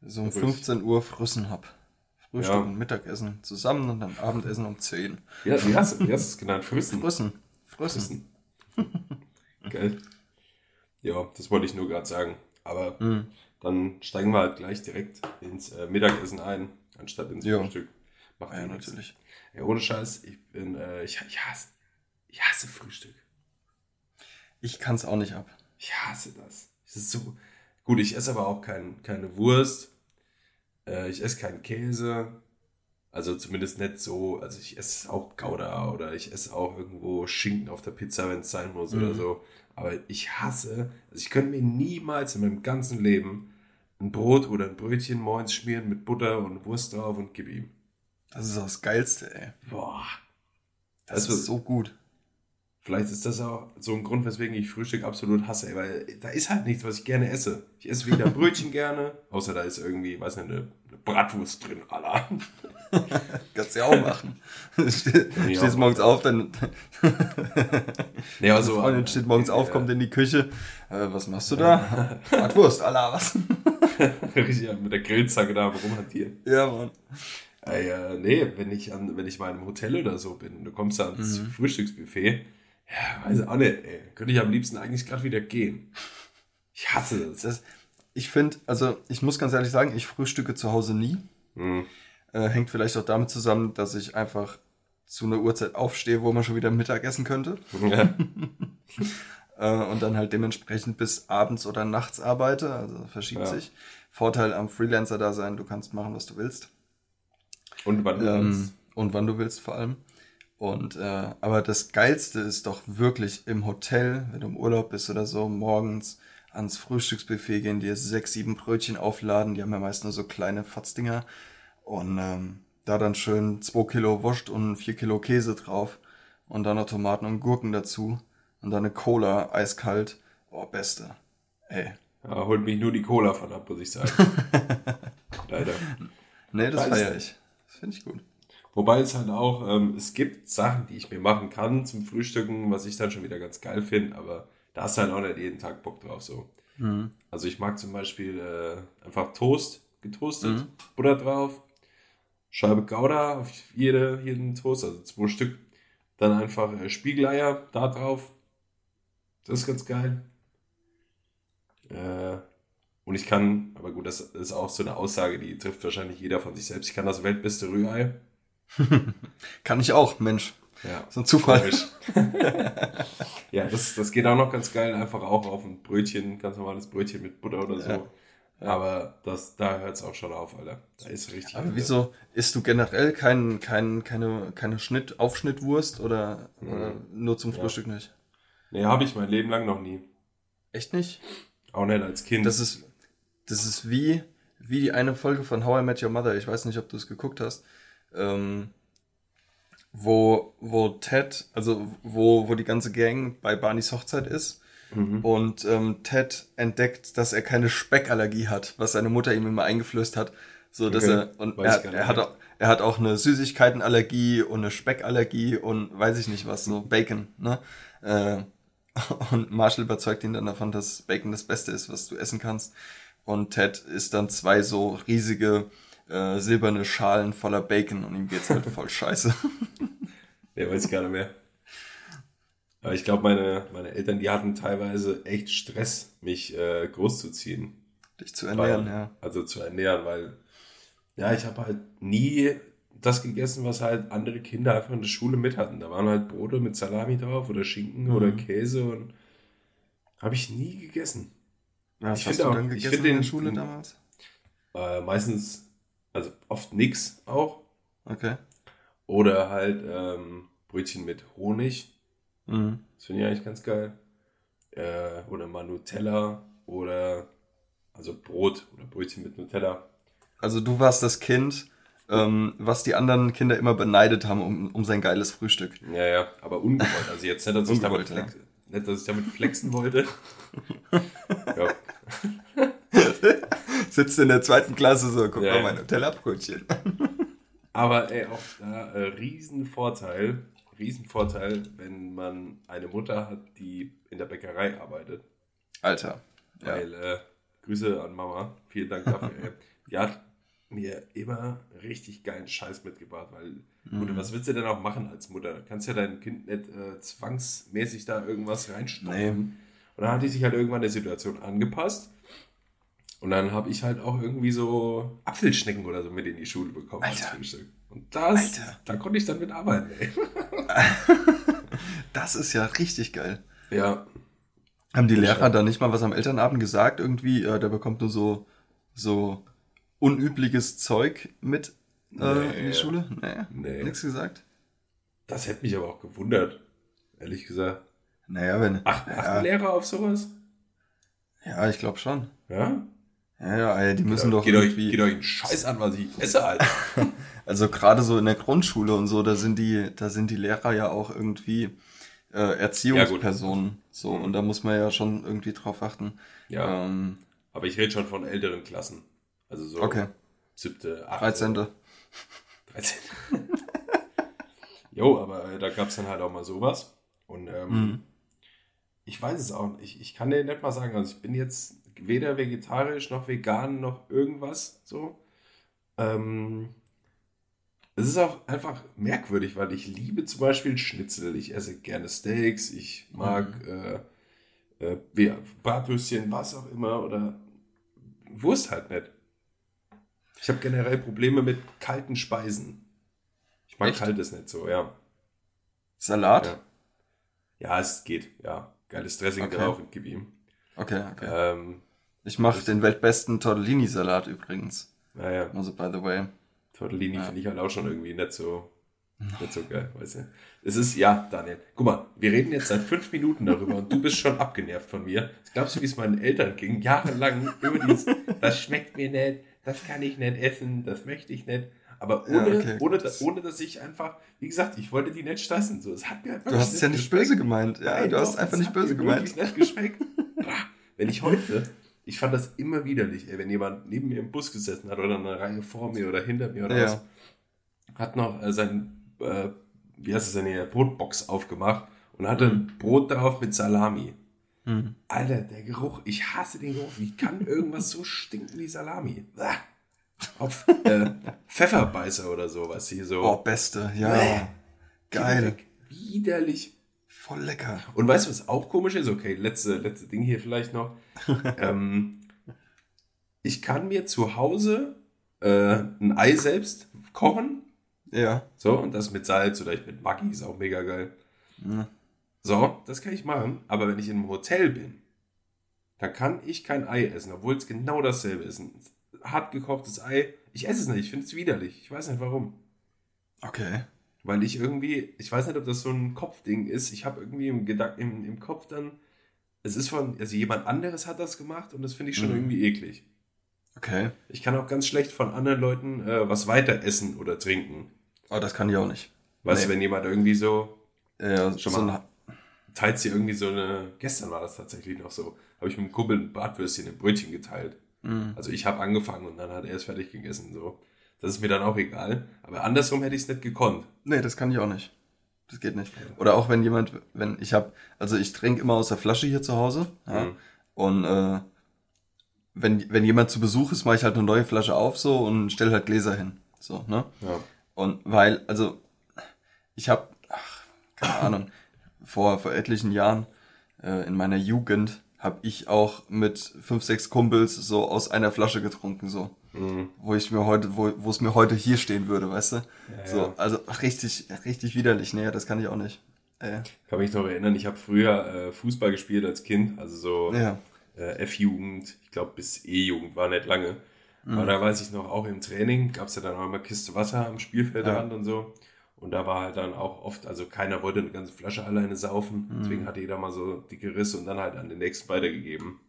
A: So um 15 Uhr Früssen hab. Frühstück ja. und Mittagessen zusammen und dann Abendessen um 10.
B: Ja, wie hast, wie hast du es genannt? Früssen?
A: Früssen. Früssen.
B: Geil. Ja, das wollte ich nur gerade sagen. Aber mhm. dann steigen wir halt gleich direkt ins äh, Mittagessen ein, anstatt ins jo. Frühstück. Macht ja, natürlich. Ja, ohne Scheiß, ich bin, äh, ich, ich hasse, ich hasse Frühstück.
A: Ich kann es auch nicht ab.
B: Ich hasse das. das ist so gut. Ich esse aber auch kein, keine Wurst. Äh, ich esse keinen Käse. Also zumindest nicht so. Also ich esse auch Gouda oder ich esse auch irgendwo Schinken auf der Pizza, wenn es sein muss mhm. oder so. Aber ich hasse, also ich könnte mir niemals in meinem ganzen Leben ein Brot oder ein Brötchen morgens schmieren mit Butter und Wurst drauf und gib ihm.
A: Das ist das Geilste, ey. Boah. Das also, ist so gut.
B: Vielleicht ist das auch so ein Grund, weswegen ich Frühstück absolut hasse, weil da ist halt nichts, was ich gerne esse. Ich esse weder Brötchen gerne, außer da ist irgendwie, weiß nicht, eine, eine Bratwurst drin, Allah.
A: Kannst du ja auch machen. Ste nee, stehst morgens auf, dann. nee, also. Freundin steht morgens auf, kommt in die Küche. Äh, was machst du da? Bratwurst, Allah, was?
B: Richtig, mit der Grillzacke da rumhantieren.
A: Ja, Mann.
B: Äh, ja, nee, wenn ich, an, wenn ich mal in einem Hotel oder so bin, du kommst da ans mhm. Frühstücksbuffet ja, weiß auch nicht, ey. Könnte ich am liebsten eigentlich gerade wieder gehen. Ich hasse das. das
A: ich finde, also ich muss ganz ehrlich sagen, ich frühstücke zu Hause nie. Mhm. Äh, hängt vielleicht auch damit zusammen, dass ich einfach zu einer Uhrzeit aufstehe, wo man schon wieder Mittag essen könnte. Ja. äh, und dann halt dementsprechend bis abends oder nachts arbeite, also verschiebt
B: Ja.
A: sich. Vorteil am Freelancer da sein, du kannst machen, was du willst.
B: Und wann du
A: Ähm,
B: kannst.
A: und wann du willst vor allem. Und äh, aber das Geilste ist doch wirklich im Hotel, wenn du im Urlaub bist oder so, morgens ans Frühstücksbuffet gehen, dir sechs, sieben Brötchen aufladen, die haben ja meist nur so kleine Fatzdinger. Und ähm, da dann schön zwei Kilo Wurst und vier Kilo Käse drauf. Und dann noch Tomaten und Gurken dazu. Und dann eine Cola, eiskalt. Oh, beste. Ey.
B: Ja, holt mich nur die Cola von ab, muss ich sagen. Leider.
A: Nee, das feiere ich. Das finde ich gut.
B: Wobei es halt auch, ähm, es gibt Sachen, die ich mir machen kann zum Frühstücken, was ich dann schon wieder ganz geil finde, aber da hast du halt auch nicht jeden Tag Bock drauf so.
A: Mhm.
B: Also ich mag zum Beispiel äh, einfach Toast, getoastet,
A: Mhm.
B: Butter drauf, Scheibe Gouda auf jede, jeden Toast, also zwei Stück. Dann einfach äh, Spiegeleier da drauf. Das ist ganz geil. Äh, und ich kann, aber gut, das ist auch so eine Aussage, die trifft wahrscheinlich jeder von sich selbst. Ich kann das weltbeste Rührei.
A: Kann ich auch, Mensch.
B: Ja,
A: So ein Zufall.
B: Ja, das, das geht auch noch ganz geil. Einfach auch auf ein Brötchen, ganz normales Brötchen mit Butter oder so.
A: Ja.
B: Aber das, da hört es auch schon auf, Alter. Da ist richtig.
A: Aber wieso isst du generell kein, kein, keine, keine Schnitt, Aufschnittwurst oder, oder nur zum Frühstück nicht?
B: Nee, habe ich mein Leben lang noch nie.
A: Echt nicht?
B: Auch nicht als Kind.
A: Das ist, das ist wie, wie die eine Folge von How I Met Your Mother. Ich weiß nicht, ob du es geguckt hast. Ähm, wo, wo Ted, also wo, wo die ganze Gang bei Barneys Hochzeit ist.
B: Mhm.
A: Und ähm, Ted entdeckt, dass er keine Speckallergie hat, was seine Mutter ihm immer eingeflößt hat. So, dass
B: Okay.
A: er, und
B: Weiß
A: er, er, hat auch, er hat auch eine Süßigkeitenallergie und eine Speckallergie und weiß ich nicht was, so Bacon, ne? Äh, und Marshall überzeugt ihn dann davon, dass Bacon das Beste ist, was du essen kannst. Und Ted isst dann zwei so riesige äh, silberne Schalen voller Bacon und ihm geht's halt voll scheiße.
B: Nee, weiß ich gar nicht mehr. Aber ich glaube, meine, meine Eltern, die hatten teilweise echt Stress, mich äh, großzuziehen.
A: Dich zu ernähren,
B: weil,
A: ja.
B: Also zu ernähren, weil ja, ich habe halt nie das gegessen, was halt andere Kinder einfach in der Schule mit hatten. Da waren halt Brote mit Salami drauf oder Schinken
A: Mhm.
B: oder Käse und habe ich nie gegessen.
A: ja was
B: ich
A: hast
B: finde
A: du
B: auch-
A: dann
B: ich
A: gegessen
B: finde
A: in der Schule damals?
B: Äh, meistens, also oft nix auch.
A: Okay.
B: Oder halt ähm, Brötchen mit Honig.
A: Mhm.
B: Das finde ich eigentlich ganz geil. Äh, oder mal Nutella oder also Brot oder Brötchen mit Nutella.
A: Also du warst das Kind, ähm, was die anderen Kinder immer beneidet haben um, um sein geiles Frühstück.
B: Ja, ja, aber ungewollt. Also jetzt nicht, dass ich, damit, flex, nicht, dass ich damit flexen wollte. ja.
A: Sitzt in der zweiten Klasse so, guck
B: Ja,
A: mal mein Nutella-Brötchen.
B: Aber ey, auch da äh, Riesenvorteil, Riesenvorteil, wenn man eine Mutter hat, die in der Bäckerei arbeitet.
A: Alter. Ja.
B: Weil, äh, Grüße an Mama, vielen Dank dafür. ey. Die hat mir immer richtig geilen Scheiß mitgebracht, weil,
A: Mhm.
B: Mutter, was willst du denn auch machen als Mutter? Du kannst ja dein Kind nicht äh, zwangsmäßig da irgendwas reinstopfen.
A: Nee.
B: Und dann hat die sich halt irgendwann der Situation angepasst. Und dann habe ich halt auch irgendwie so Apfelschnecken oder so mit in die Schule bekommen als
A: Alter.
B: Frühstück. Und das,
A: Alter.
B: da konnte ich dann mit arbeiten, ey.
A: Das ist ja richtig geil.
B: Ja,
A: Haben die
B: Ja.
A: Lehrer da nicht mal was am Elternabend gesagt? Irgendwie, äh, der bekommt nur so, so unübliches Zeug mit äh,
B: Nee.
A: in die Schule? Nee.
B: Nee.
A: Nichts gesagt?
B: das hätte mich aber auch gewundert, ehrlich gesagt.
A: Naja, wenn.
B: Ach,
A: ja,
B: Lehrer auf sowas?
A: ja, ich glaube schon.
B: Ja?
A: Ja, ja, die müssen doch
B: geht, euch, geht euch einen Scheiß an, was ich esse, Alter.
A: Also gerade so in der Grundschule und so, da sind die, da sind die Lehrer ja auch irgendwie äh, Erziehungspersonen. so,
B: Mhm.
A: und da muss man ja schon irgendwie drauf achten.
B: Ja,
A: Ähm,
B: aber ich rede schon von älteren Klassen. Also so
A: okay,
B: siebte, achte,
A: 13.
B: 13. jo, aber äh, da gab es dann halt auch mal sowas. Und ähm,
A: Mhm.
B: ich weiß es auch nicht. Ich, ich kann dir nicht mal sagen, also ich bin jetzt weder vegetarisch noch vegan noch irgendwas so. Ähm, es ist auch einfach merkwürdig, weil ich liebe zum Beispiel Schnitzel. Ich esse gerne Steaks, ich mag äh, äh, wie- Bratwürstchen, was auch immer oder Wurst halt nicht. Ich habe generell Probleme mit kalten Speisen. Ich mag
A: Echt?
B: kaltes nicht so, ja.
A: Salat?
B: Ja. Ja, es geht, ja. geiles Dressing
A: Okay.
B: drauf und gib ihm.
A: Okay, okay.
B: Ähm,
A: Ich mache den weltbesten Tortellini-Salat übrigens.
B: naja,
A: Also, by the way.
B: Tortellini
A: Ja.
B: finde ich halt auch schon irgendwie nicht so, nicht so geil, weißt du. Es ist, ja, Daniel, guck mal, wir reden jetzt seit fünf Minuten darüber und du bist schon abgenervt von mir. Glaubst du, wie es meinen Eltern ging, jahrelang über dieses, das schmeckt mir nicht, das kann ich nicht essen, das möchte ich nicht. Aber
A: Ja,
B: ohne,
A: okay,
B: ohne, dass, ohne dass ich einfach, wie gesagt, ich wollte die nicht stressen. So, es hat mir halt
A: Du hast es ja nicht böse gemeint. Ja,
B: Nein,
A: du hast
B: doch,
A: einfach
B: es
A: nicht böse gemeint.
B: nicht geschmeckt. Wenn ich heute, ich fand das immer widerlich, ey, wenn jemand neben mir im Bus gesessen hat oder eine Reihe vor mir oder hinter mir oder
A: Ja.
B: was, hat noch äh, sein, äh, wie heißt es denn hier, Brotbox aufgemacht und hatte ein Brot drauf mit Salami.
A: Hm.
B: Alter, der Geruch, ich hasse den Geruch. Wie kann irgendwas so stinken wie Salami? Bah. Auf äh, Pfefferbeißer oder sowas hier so.
A: Oh, beste.
B: Bäh.
A: Ja. Geil.
B: Weg. Widerlich.
A: Voll lecker.
B: Und weißt du, was auch komisch ist? Okay, letzte, letzte Ding hier vielleicht noch. ähm, ich kann mir zu Hause äh, ein Ei selbst kochen.
A: Ja.
B: So, und das mit Salz oder ich mit Maggi ist auch mega geil.
A: Hm.
B: So, das kann ich machen. Aber wenn ich in einem Hotel bin, dann kann ich kein Ei essen, obwohl es genau dasselbe ist. Ein hart gekochtes Ei. Ich esse es nicht, ich finde es widerlich. Ich weiß nicht warum.
A: Okay.
B: Weil ich irgendwie, ich weiß nicht, ob das so ein Kopfding ist. Ich habe irgendwie im, Gedank im, im Kopf dann, es ist von, also jemand anderes hat das gemacht und das finde ich schon
A: Mhm.
B: irgendwie eklig.
A: Okay.
B: Ich kann auch ganz schlecht von anderen Leuten äh, was weiter essen oder trinken.
A: Oh, das kann ich auch nicht.
B: Weißt du,
A: Nee.
B: wenn jemand irgendwie so,
A: Ja,
B: Schon
A: so
B: mal.
A: ein,
B: teilt sie irgendwie so eine, gestern war das tatsächlich noch so, habe ich mit einem Kumpel ein Bratwürstchen im Brötchen geteilt.
A: Hm.
B: Also ich habe angefangen und dann hat er es fertig gegessen. So. Das ist mir dann auch egal. Aber andersrum hätte ich es nicht gekonnt.
A: Nee, das kann ich auch nicht. Das geht nicht. Oder auch wenn jemand, wenn ich habe, also ich trinke immer aus der Flasche hier zu Hause. Ja,
B: Mhm.
A: Und äh, wenn, wenn jemand zu Besuch ist, mache ich halt eine neue Flasche auf so und stelle halt Gläser hin. So, ne?
B: Ja.
A: Und weil, also, ich habe, keine Ahnung, vor, vor etlichen Jahren äh, in meiner Jugend habe ich auch mit fünf, sechs Kumpels so aus einer Flasche getrunken, so.
B: Mhm.
A: Wo ich mir heute, wo, wo es mir heute hier stehen würde, weißt du?
B: Ja,
A: so,
B: ja.
A: also richtig, richtig widerlich. Nee, das kann ich auch nicht. Äh,
B: kann mich noch erinnern, ich habe früher äh, Fußball gespielt als Kind, also so
A: ja.
B: äh, F-Jugend, ich glaube bis E-Jugend war nicht lange.
A: Mhm.
B: Aber da weiß ich noch, auch im Training gab es ja dann auch immer Kiste Wasser am Spielfeldrand und so. Und da war halt dann auch oft, also keiner wollte eine ganze Flasche alleine saufen.
A: Mhm.
B: Deswegen hatte jeder mal so dicke Risse und dann halt an den nächsten weitergegeben.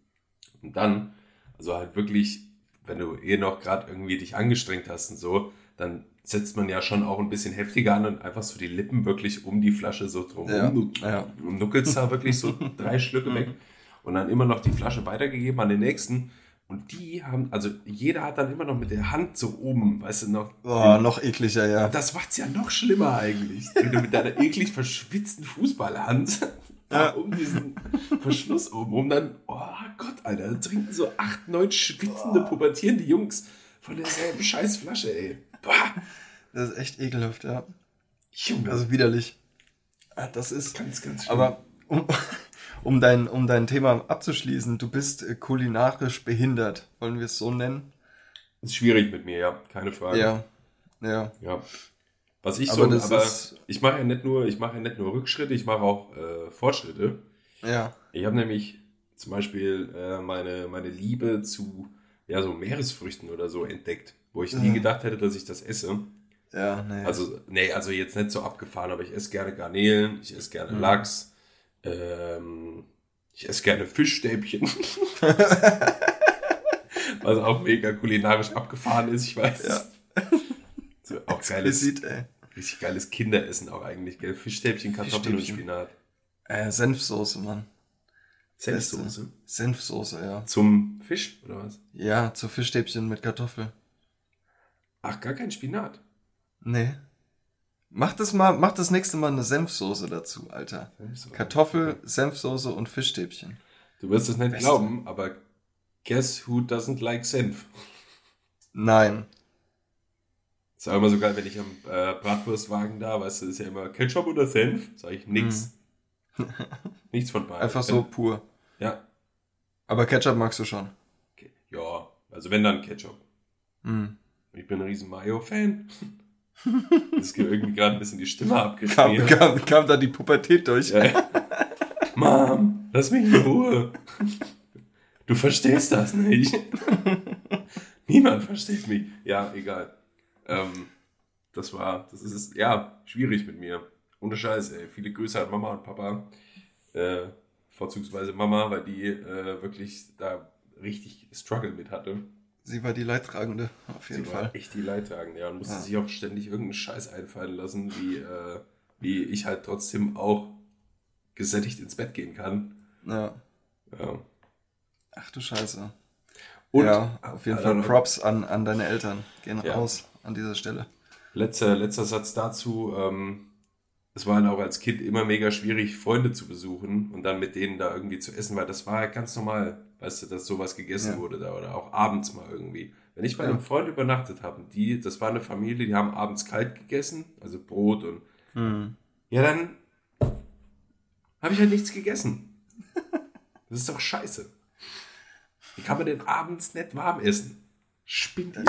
B: Und dann, also halt wirklich, wenn du eh noch gerade irgendwie dich angestrengt hast und so, dann setzt man ja schon auch ein bisschen heftiger an und einfach so die Lippen wirklich um die Flasche so drum
A: Ja.
B: Und nuckelst da wirklich so drei Schlücke weg und dann immer noch die Flasche weitergegeben an den nächsten. Und die haben, also jeder hat dann immer noch mit der Hand so oben, weißt du, noch.
A: Oh, noch ekliger, ja.
B: Das macht's ja noch schlimmer eigentlich. Wenn du mit deiner eklig verschwitzten Fußballhand
A: Ja.
B: um diesen Verschluss oben, um dann, oh Gott, Alter, da trinken so acht, neun schwitzende, pubertierende Jungs von derselben scheiß Flasche, ey. Boah,
A: Das ist echt ekelhaft, ja.
B: Junge.
A: Also widerlich. Ah, Das ist.
B: ganz, ganz schlimm.
A: Aber um, um, dein, um dein Thema abzuschließen, du bist kulinarisch behindert, wollen wir es so nennen?
B: ist schwierig mit mir, ja, keine Frage.
A: Ja. Ja.
B: Ja. Was ich
A: Aber
B: so, aber ich mache ja nicht nur, ich mache ja nicht nur Rückschritte, ich mache auch äh, Fortschritte.
A: Ja.
B: Ich habe nämlich zum Beispiel äh, meine, meine Liebe zu ja, so Meeresfrüchten oder so entdeckt, wo ich nie
A: Mhm.
B: gedacht hätte, dass ich das esse.
A: Ja, nee.
B: Also, nee, also jetzt nicht so abgefahren, aber ich esse gerne Garnelen, ich esse gerne
A: Mhm.
B: Lachs, ähm, ich esse gerne Fischstäbchen. Was auch mega kulinarisch abgefahren ist, ich weiß.
A: Ja.
B: Auch geiles,
A: Exquisit, ey.
B: richtig geiles Kinderessen auch eigentlich, gell? Fischstäbchen, Kartoffeln und. Spinat.
A: Äh, Senfsoße, Mann.
B: Senfsoße.
A: Senfsoße, ja.
B: Zum Fisch, oder was?
A: Ja, zu Fischstäbchen mit Kartoffel.
B: Ach, gar kein Spinat.
A: Nee. Mach das mal, mach das nächste Mal eine Senfsoße dazu, Alter. Kartoffel, Senfsoße und Fischstäbchen.
B: Du wirst es nicht
A: Beste.
B: glauben, aber guess who doesn't like Senf?
A: Nein.
B: Ist auch immer so geil, wenn ich am äh, Bratwurstwagen da, weißt du, ist ja immer Ketchup oder Senf. Sag ich nix. Nichts von beiden.
A: Einfach so pur.
B: Ja.
A: Aber Ketchup magst du schon.
B: Okay. Ja, also wenn dann Ketchup.
A: Mhm.
B: Ich bin ein riesen Mayo-Fan. Das geht irgendwie gerade ein bisschen die Stimme
A: Kam,
B: abgeschmiert.
A: kam, kam da die Pubertät durch.
B: Ja. Mom, Lass mich in Ruhe. Du verstehst das nicht. Niemand versteht mich. Ja, egal. Ähm, das war, das ist, ja, schwierig mit mir. Ohne Scheiß, ey. Viele Grüße an Mama und Papa. Äh, vorzugsweise Mama, weil die äh, wirklich da richtig Struggle mit hatte.
A: Sie war die Leidtragende, auf jeden
B: Sie
A: Fall.
B: war echt die Leidtragende, ja. Und musste
A: Ja.
B: sich auch ständig irgendeinen Scheiß einfallen lassen, wie, äh, wie ich halt trotzdem auch gesättigt ins Bett gehen kann.
A: Ja.
B: Ja.
A: Ach du Scheiße.
B: Und
A: ja, auf jeden Fall Props an, an deine Eltern. Gehen
B: Ja.
A: raus an dieser Stelle.
B: Letzter, letzter Satz dazu. Ähm, es war halt auch als Kind immer mega schwierig, Freunde zu besuchen und dann mit denen da irgendwie zu essen, weil das war halt ganz normal, weißt du, dass sowas gegessen
A: Ja.
B: wurde da oder auch abends mal irgendwie. Wenn ich bei
A: Ja.
B: einem Freund übernachtet habe, die, das war eine Familie, die haben abends kalt gegessen, also Brot und
A: Hm.
B: ja, dann habe ich halt nichts gegessen. Das ist doch scheiße. Wie kann man denn abends nicht warm essen? Spinnt ihr?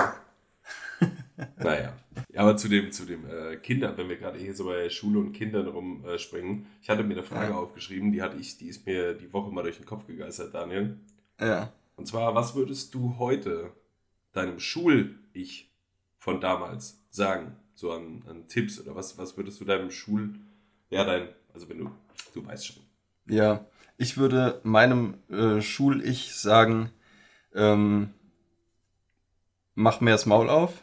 B: Naja. Ja, aber zu dem, zu dem äh, Kindern, wenn wir gerade hier so bei Schule und Kindern rumspringen, ich hatte mir eine Frage
A: Ja.
B: aufgeschrieben, die hatte ich, die ist mir die Woche mal durch den Kopf gegeistert, Daniel.
A: Ja.
B: Und zwar, was würdest du heute deinem Schul-Ich von damals sagen? So an, an Tipps oder was, was würdest du deinem Schul, ja, dein, also wenn du, du weißt schon.
A: Ja, ich würde meinem äh, Schul-Ich sagen, ähm, mach mehr das Maul auf,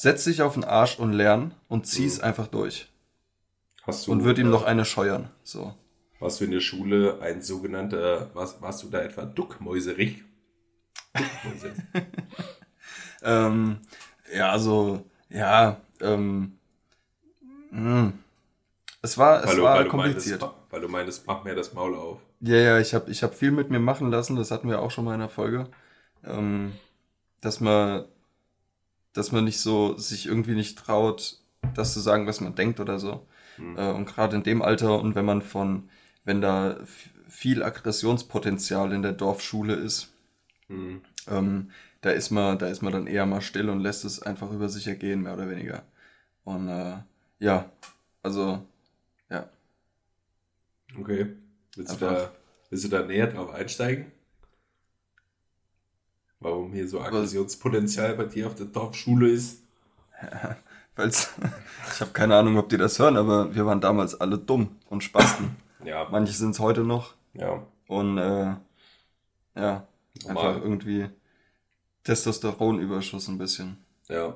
A: setz dich auf den Arsch und lern und zieh's
B: Mhm.
A: einfach durch.
B: Hast du,
A: Und würd ihm
B: äh,
A: noch eine scheuern. So.
B: Warst du in der Schule ein sogenannter, was, warst du da etwa Duckmäuserig? Duckmäuse.
A: Ähm, ja, also, ja, ähm, mh. es war, es
B: weil,
A: war
B: weil,
A: kompliziert.
B: weil du meintest, mach mir das Maul auf.
A: Ja, ja, ich habe ich hab viel mit mir machen lassen, das hatten wir auch schon mal in der Folge. Ähm, dass man, dass man nicht so, sich irgendwie nicht traut, das zu sagen, was man denkt oder so.
B: Hm.
A: Äh, und gerade in dem Alter und wenn man von, wenn da viel Aggressionspotenzial in der Dorfschule ist,
B: Hm.
A: ähm, da ist man, da ist man dann eher mal still und lässt es einfach über sich ergehen, mehr oder weniger. Und äh, ja, also, ja.
B: Okay. Willst du, da, willst du da näher drauf einsteigen? Warum hier so Aggressionspotenzial bei dir auf der Dorfschule ist?
A: Weil's, ich habe keine Ahnung, ob die das hören, aber wir waren damals alle dumm und Spasten.
B: Ja,
A: Manche sind es heute noch.
B: ja.
A: Und äh, ja,
B: Normal.
A: einfach irgendwie Testosteronüberschuss ein bisschen.
B: Ja.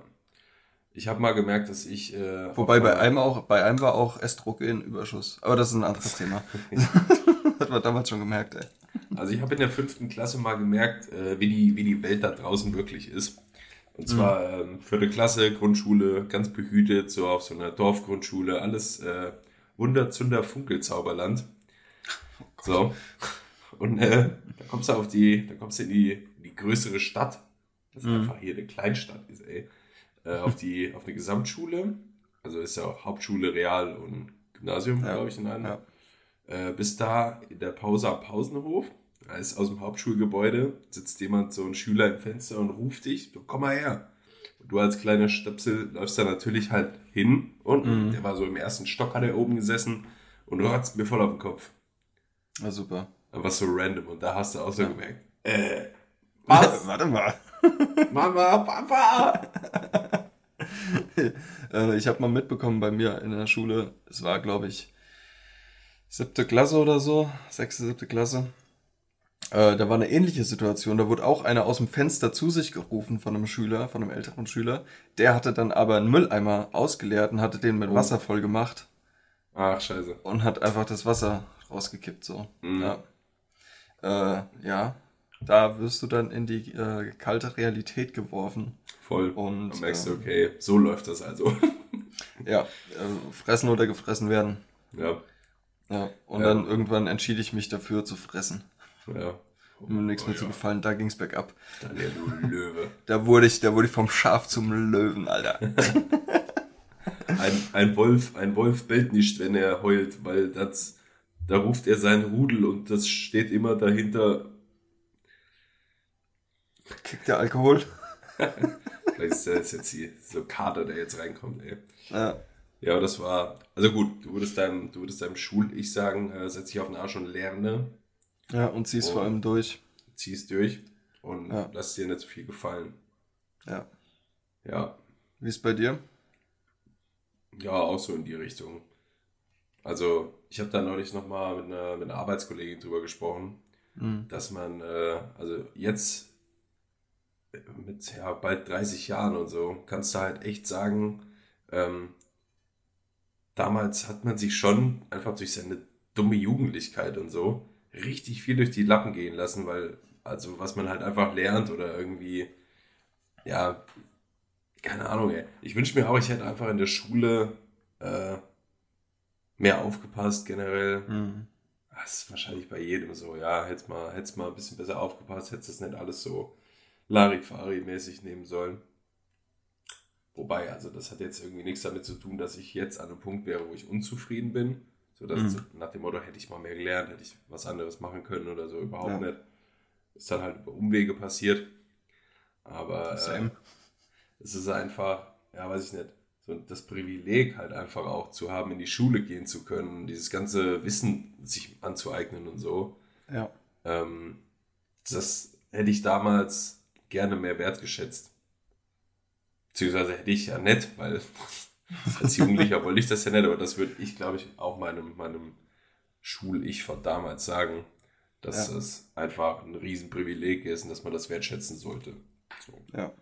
B: Ich habe mal gemerkt, dass ich. Äh,
A: Wobei bei einem auch, bei einem war auch Östrogenüberschuss. Aber das ist ein anderes Thema. Hat man damals schon gemerkt, ey.
B: Also ich habe in der fünften Klasse mal gemerkt, äh, wie, die, wie die Welt da draußen wirklich ist. Und zwar ähm, vierte Klasse, Grundschule, ganz behütet, so auf so einer Dorfgrundschule, alles äh, Wunderzünder Funkelzauberland. So. Und äh, da kommst du auf die, da kommst du in die, in die größere Stadt, das
A: Mhm.
B: einfach hier eine Kleinstadt ist, ey. Äh, auf die, auf eine Gesamtschule. Also ist ja auch Hauptschule, Real und Gymnasium,
A: Ja,
B: glaube ich, in einem
A: ja.
B: äh, bis da in der Pause am Pausenhof, ist aus dem Hauptschulgebäude, sitzt jemand, so ein Schüler im Fenster und ruft dich, du komm mal her. Und du als kleiner Stöpsel läufst da natürlich halt hin unten.
A: Mhm.
B: Der war so im ersten Stock, hat er oben gesessen und du ratzt mir voll auf den Kopf.
A: Na super.
B: War so random und da hast du auch so gemerkt, äh, was?
A: Warte mal.
B: Mama, Papa!
A: Äh, ich habe mal mitbekommen bei mir in der Schule, es war, glaube ich, siebte Klasse oder so, sechste, siebte Klasse. Äh, da war eine ähnliche Situation. Da wurde auch einer aus dem Fenster zu sich gerufen von einem Schüler, von einem älteren Schüler. Der hatte dann aber einen Mülleimer ausgeleert und hatte den mit
B: Oh.
A: Wasser voll gemacht
B: Ach, scheiße.
A: und hat einfach das Wasser rausgekippt so.
B: Mhm.
A: Ja. Äh, ja, da wirst du dann in die äh, kalte Realität geworfen.
B: Voll.
A: Und,
B: Dann merkst du,
A: äh,
B: okay, so läuft das also.
A: Ja, äh, fressen oder gefressen werden.
B: ja,
A: Ja, und
B: Ja.
A: dann irgendwann entschied ich mich dafür zu fressen.
B: Ja.
A: Um mir nichts mehr
B: Oh,
A: zu
B: ja.
A: gefallen, da ging's bergab.
B: Daniel, du Löwe.
A: Da wurde ich, da wurde ich vom Schaf zum Löwen, Alter.
B: Ein, ein Wolf, ein Wolf bellt nicht, wenn er heult, weil das, da ruft er seinen Rudel und das steht immer dahinter.
A: Kickt der Alkohol?
B: Vielleicht ist das jetzt hier so Kater, der jetzt reinkommt, ey.
A: Ja.
B: Ja, das war, also gut, du würdest deinem, du würdest deinem Schul-Ich sagen, äh, setz dich auf den Arsch und lerne,
A: Ja, und zieh's vor
B: Oh.
A: allem durch.
B: zieh's durch und
A: Ja.
B: lass dir nicht so viel gefallen.
A: Ja.
B: Ja,
A: Wie ist bei dir?
B: ja, auch so in die Richtung. Also, ich habe da neulich nochmal mit einer, mit einer Arbeitskollegin drüber gesprochen,
A: Mhm.
B: dass man, äh, also jetzt mit ja, bald 30 Jahren und so, kannst du halt echt sagen, ähm, damals hat man sich schon einfach durch seine dumme Jugendlichkeit und so richtig viel durch die Lappen gehen lassen, weil, also was man halt einfach lernt oder irgendwie, ja, keine Ahnung, ey. Ich wünsche mir auch, ich hätte einfach in der Schule äh, mehr aufgepasst generell.
A: Mhm.
B: Das ist wahrscheinlich bei jedem so, ja, hättest mal, hättest mal ein bisschen besser aufgepasst, hättest es nicht alles so Larifari-mäßig nehmen sollen. Wobei, also das hat jetzt irgendwie nichts damit zu tun, dass ich jetzt an einem Punkt wäre, wo ich unzufrieden bin. So dass
A: Mhm.
B: nach dem Motto, hätte ich mal mehr gelernt, hätte ich was anderes machen können oder so, überhaupt
A: Ja.
B: nicht. Ist dann halt über Umwege passiert. Aber äh, es ist einfach, ja, weiß ich nicht, so das Privileg halt einfach auch zu haben, in die Schule gehen zu können, dieses ganze Wissen sich anzueignen und so.
A: Ja.
B: Ähm, das hätte ich damals gerne mehr wertgeschätzt. Beziehungsweise hätte ich ja nicht, weil als Jugendlicher wollte ich das ja nicht, aber das würde ich, glaube ich, auch meinem, meinem Schul-Ich von damals sagen, dass
A: Ja.
B: es einfach ein Riesenprivileg ist und dass man das wertschätzen sollte. So.
A: Ja.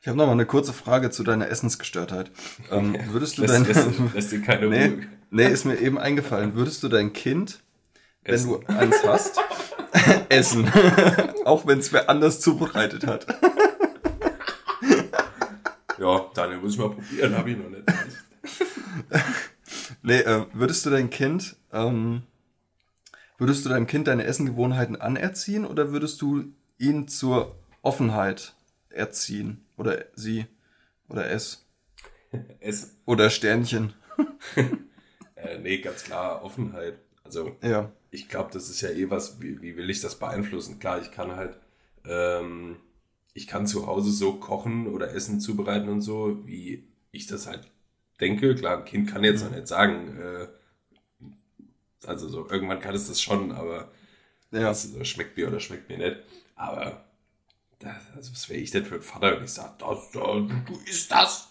A: Ich habe noch mal eine kurze Frage zu deiner Essensgestörtheit. Ähm, würdest du dein
B: lässt, dir keine
A: nee,
B: Ruhe.
A: nee, ist mir eben eingefallen. Würdest du dein Kind, wenn
B: Essen.
A: du eins hast, essen, auch wenn es wer anders zubereitet hat?
B: Ja, Daniel, muss ich mal probieren, habe ich noch nicht.
A: Nee, äh, würdest du dein Kind, ähm, würdest du deinem Kind deine Essengewohnheiten anerziehen oder würdest du ihn zur Offenheit erziehen? Oder sie? Oder es?
B: Essen.
A: Oder Sternchen?
B: Äh, nee, ganz klar, Offenheit. Also,
A: Ja.
B: ich glaube, das ist ja eh was, wie, wie will ich das beeinflussen? Klar, ich kann halt, ähm, ich kann zu Hause so kochen oder Essen zubereiten und so, wie ich das halt denke. Klar, ein Kind kann jetzt
A: Mhm.
B: auch nicht sagen, äh, also so, irgendwann kann es das schon, aber
A: Ja.
B: das so, schmeckt mir oder schmeckt mir nicht. Aber, das, also was wäre ich denn für ein Vater, wenn ich sage, das, das, du isst das?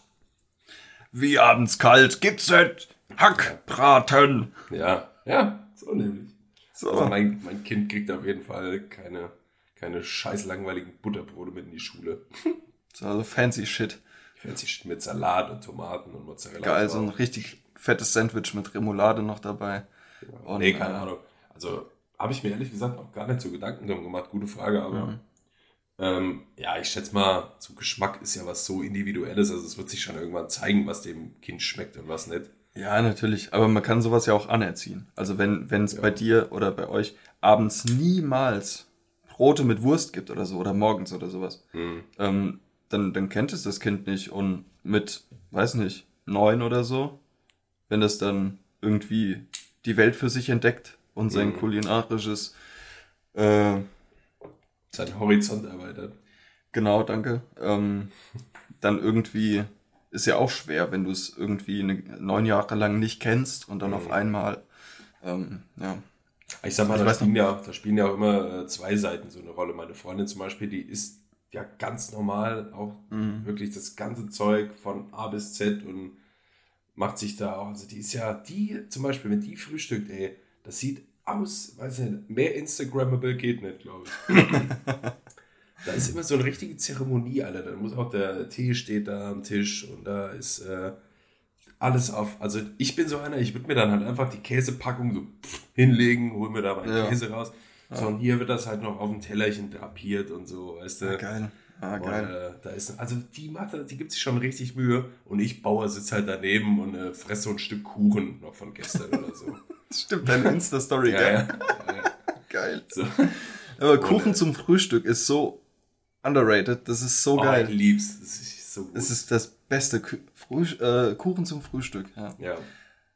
A: Wie abends kalt, gibt's nicht. Hackbraten.
B: Ja, ja, so nämlich.
A: So.
B: Also mein, mein Kind kriegt auf jeden Fall keine, keine scheiß langweiligen Butterbrote mit in die Schule.
A: so also fancy shit.
B: Fancy mit Salat und Tomaten und Mozzarella.
A: Geil, so ein richtig fettes Sandwich mit Remoulade noch dabei. Und,
B: nee, keine
A: äh,
B: Ahnung. Also habe ich mir ehrlich gesagt noch gar nicht so Gedanken drum gemacht. Gute Frage, aber
A: Mhm.
B: ähm, ja, ich schätze mal, so Geschmack ist ja was so Individuelles. Also es wird sich schon irgendwann zeigen, was dem Kind schmeckt und was nicht.
A: Ja, natürlich. Aber man kann sowas ja auch anerziehen. Also wenn wenn es
B: Ja.
A: bei dir oder bei euch abends niemals Brote mit Wurst gibt oder so oder morgens oder sowas,
B: Hm.
A: ähm, dann, dann kennt es das Kind nicht. Und mit, weiß nicht, neun oder so, wenn das dann irgendwie die Welt für sich entdeckt und sein
B: Mhm.
A: kulinarisches, äh,
B: Sein Horizont erweitert.
A: genau, danke, ähm, dann irgendwie ist ja auch schwer, wenn du es irgendwie ne, neun Jahre lang nicht kennst und dann
B: Mhm.
A: auf einmal, ähm, ja.
B: Ich sag mal,
A: Ich
B: da spielen, ja, da spielen ja auch immer äh, zwei Seiten so eine Rolle. Meine Freundin zum Beispiel, die isst ja ganz normal auch
A: Mhm.
B: wirklich das ganze Zeug von A bis Z und macht sich da auch, also die ist ja, die zum Beispiel, wenn die frühstückt, ey, das sieht aus, weiß nicht, mehr Instagrammable geht nicht, glaube ich. da ist immer so eine richtige Zeremonie, Alter. Da muss auch der Tee steht da am Tisch und da ist äh, alles auf. Also ich bin so einer, ich würde mir dann halt einfach die Käsepackung so hinlegen, hol mir da meinen
A: Ja.
B: Käse raus. So, und hier wird das halt noch auf dem Tellerchen drapiert und so, weißt du.
A: Ah, geil. Ah,
B: Und,
A: geil.
B: äh, da ist, also die Mathe, die gibt sich schon richtig Mühe und ich Bauer sitze halt daneben und äh, fresse so ein Stück Kuchen noch von gestern oder so.
A: Stimmt, deine Insta-Story,
B: ja,
A: geil.
B: ja, ja, ja.
A: Geil.
B: So.
A: Aber Kuchen
B: Und, äh,
A: zum Frühstück ist so underrated. Das ist so
B: Oh,
A: geil.
B: ich lieb's. So gut.
A: Es ist das beste Kü äh, Kuchen zum Frühstück. Ja.
B: ja,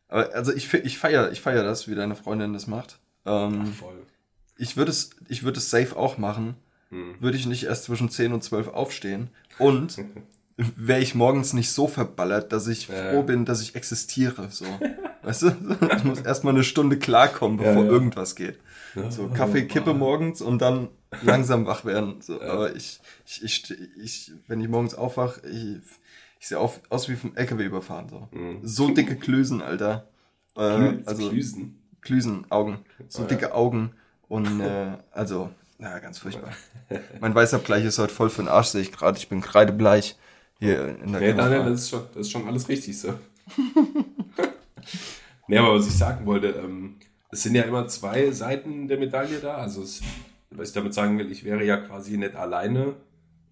A: Aber also ich, ich feier, ich feier das, wie deine Freundin das macht. Ähm,
B: voll.
A: ich würde es, ich würde es safe auch machen.
B: Hm.
A: Würde ich nicht erst zwischen 10 und 12 aufstehen. Und wäre ich morgens nicht so verballert, dass ich
B: Ja.
A: froh bin, dass ich existiere. So. Weißt du? Ich muss erstmal eine Stunde klarkommen, bevor
B: Ja, ja.
A: irgendwas geht. So Kaffee, Kippe morgens und dann langsam wach werden. So, Aber ich, ich, ich, ich, wenn ich morgens aufwach, ich, ich sehe auf, aus wie vom LKW überfahren. So, so dicke Klüsen, Alter. Äh, also
B: Klüsen.
A: Klüsen, Augen. So
B: Oh, ja.
A: dicke Augen. Und äh, also, na, ganz furchtbar. mein Weißabgleich ist heute voll für den Arsch, sehe ich gerade. Ich bin kreidebleich hier in der
B: Nee,
A: Kamera.
B: Daniel, das ist schon, das ist schon alles richtig so. nee, aber was ich sagen wollte, ähm, es sind ja immer zwei Seiten der Medaille da. Also, es, was ich damit sagen will, ich wäre ja quasi nicht alleine,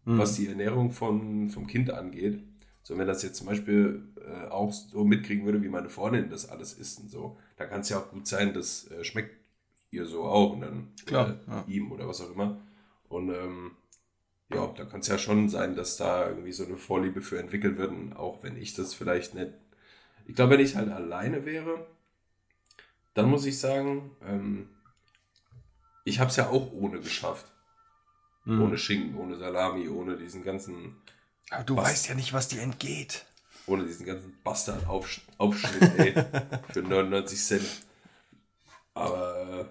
B: was die Ernährung von, vom Kind angeht. So, wenn das jetzt zum Beispiel äh, auch so mitkriegen würde, wie meine Freundin das alles isst und so, da kann es ja auch gut sein, das äh, schmeckt ihr so auch und dann
A: Klar,
B: äh,
A: ja.
B: ihm oder was auch immer. Und ähm, ja, da kann es ja schon sein, dass da irgendwie so eine Vorliebe für entwickelt wird, und auch wenn ich das vielleicht nicht. Ich glaube, wenn ich halt alleine wäre, dann muss ich sagen, ähm, ich habe es ja auch ohne geschafft.
A: Mhm.
B: Ohne Schinken, ohne Salami, ohne diesen ganzen,
A: Aber du
B: Was?
A: weißt ja nicht, was dir entgeht.
B: ohne diesen ganzen Bastard-Aufschnitt, ey, für 99 Cent. Aber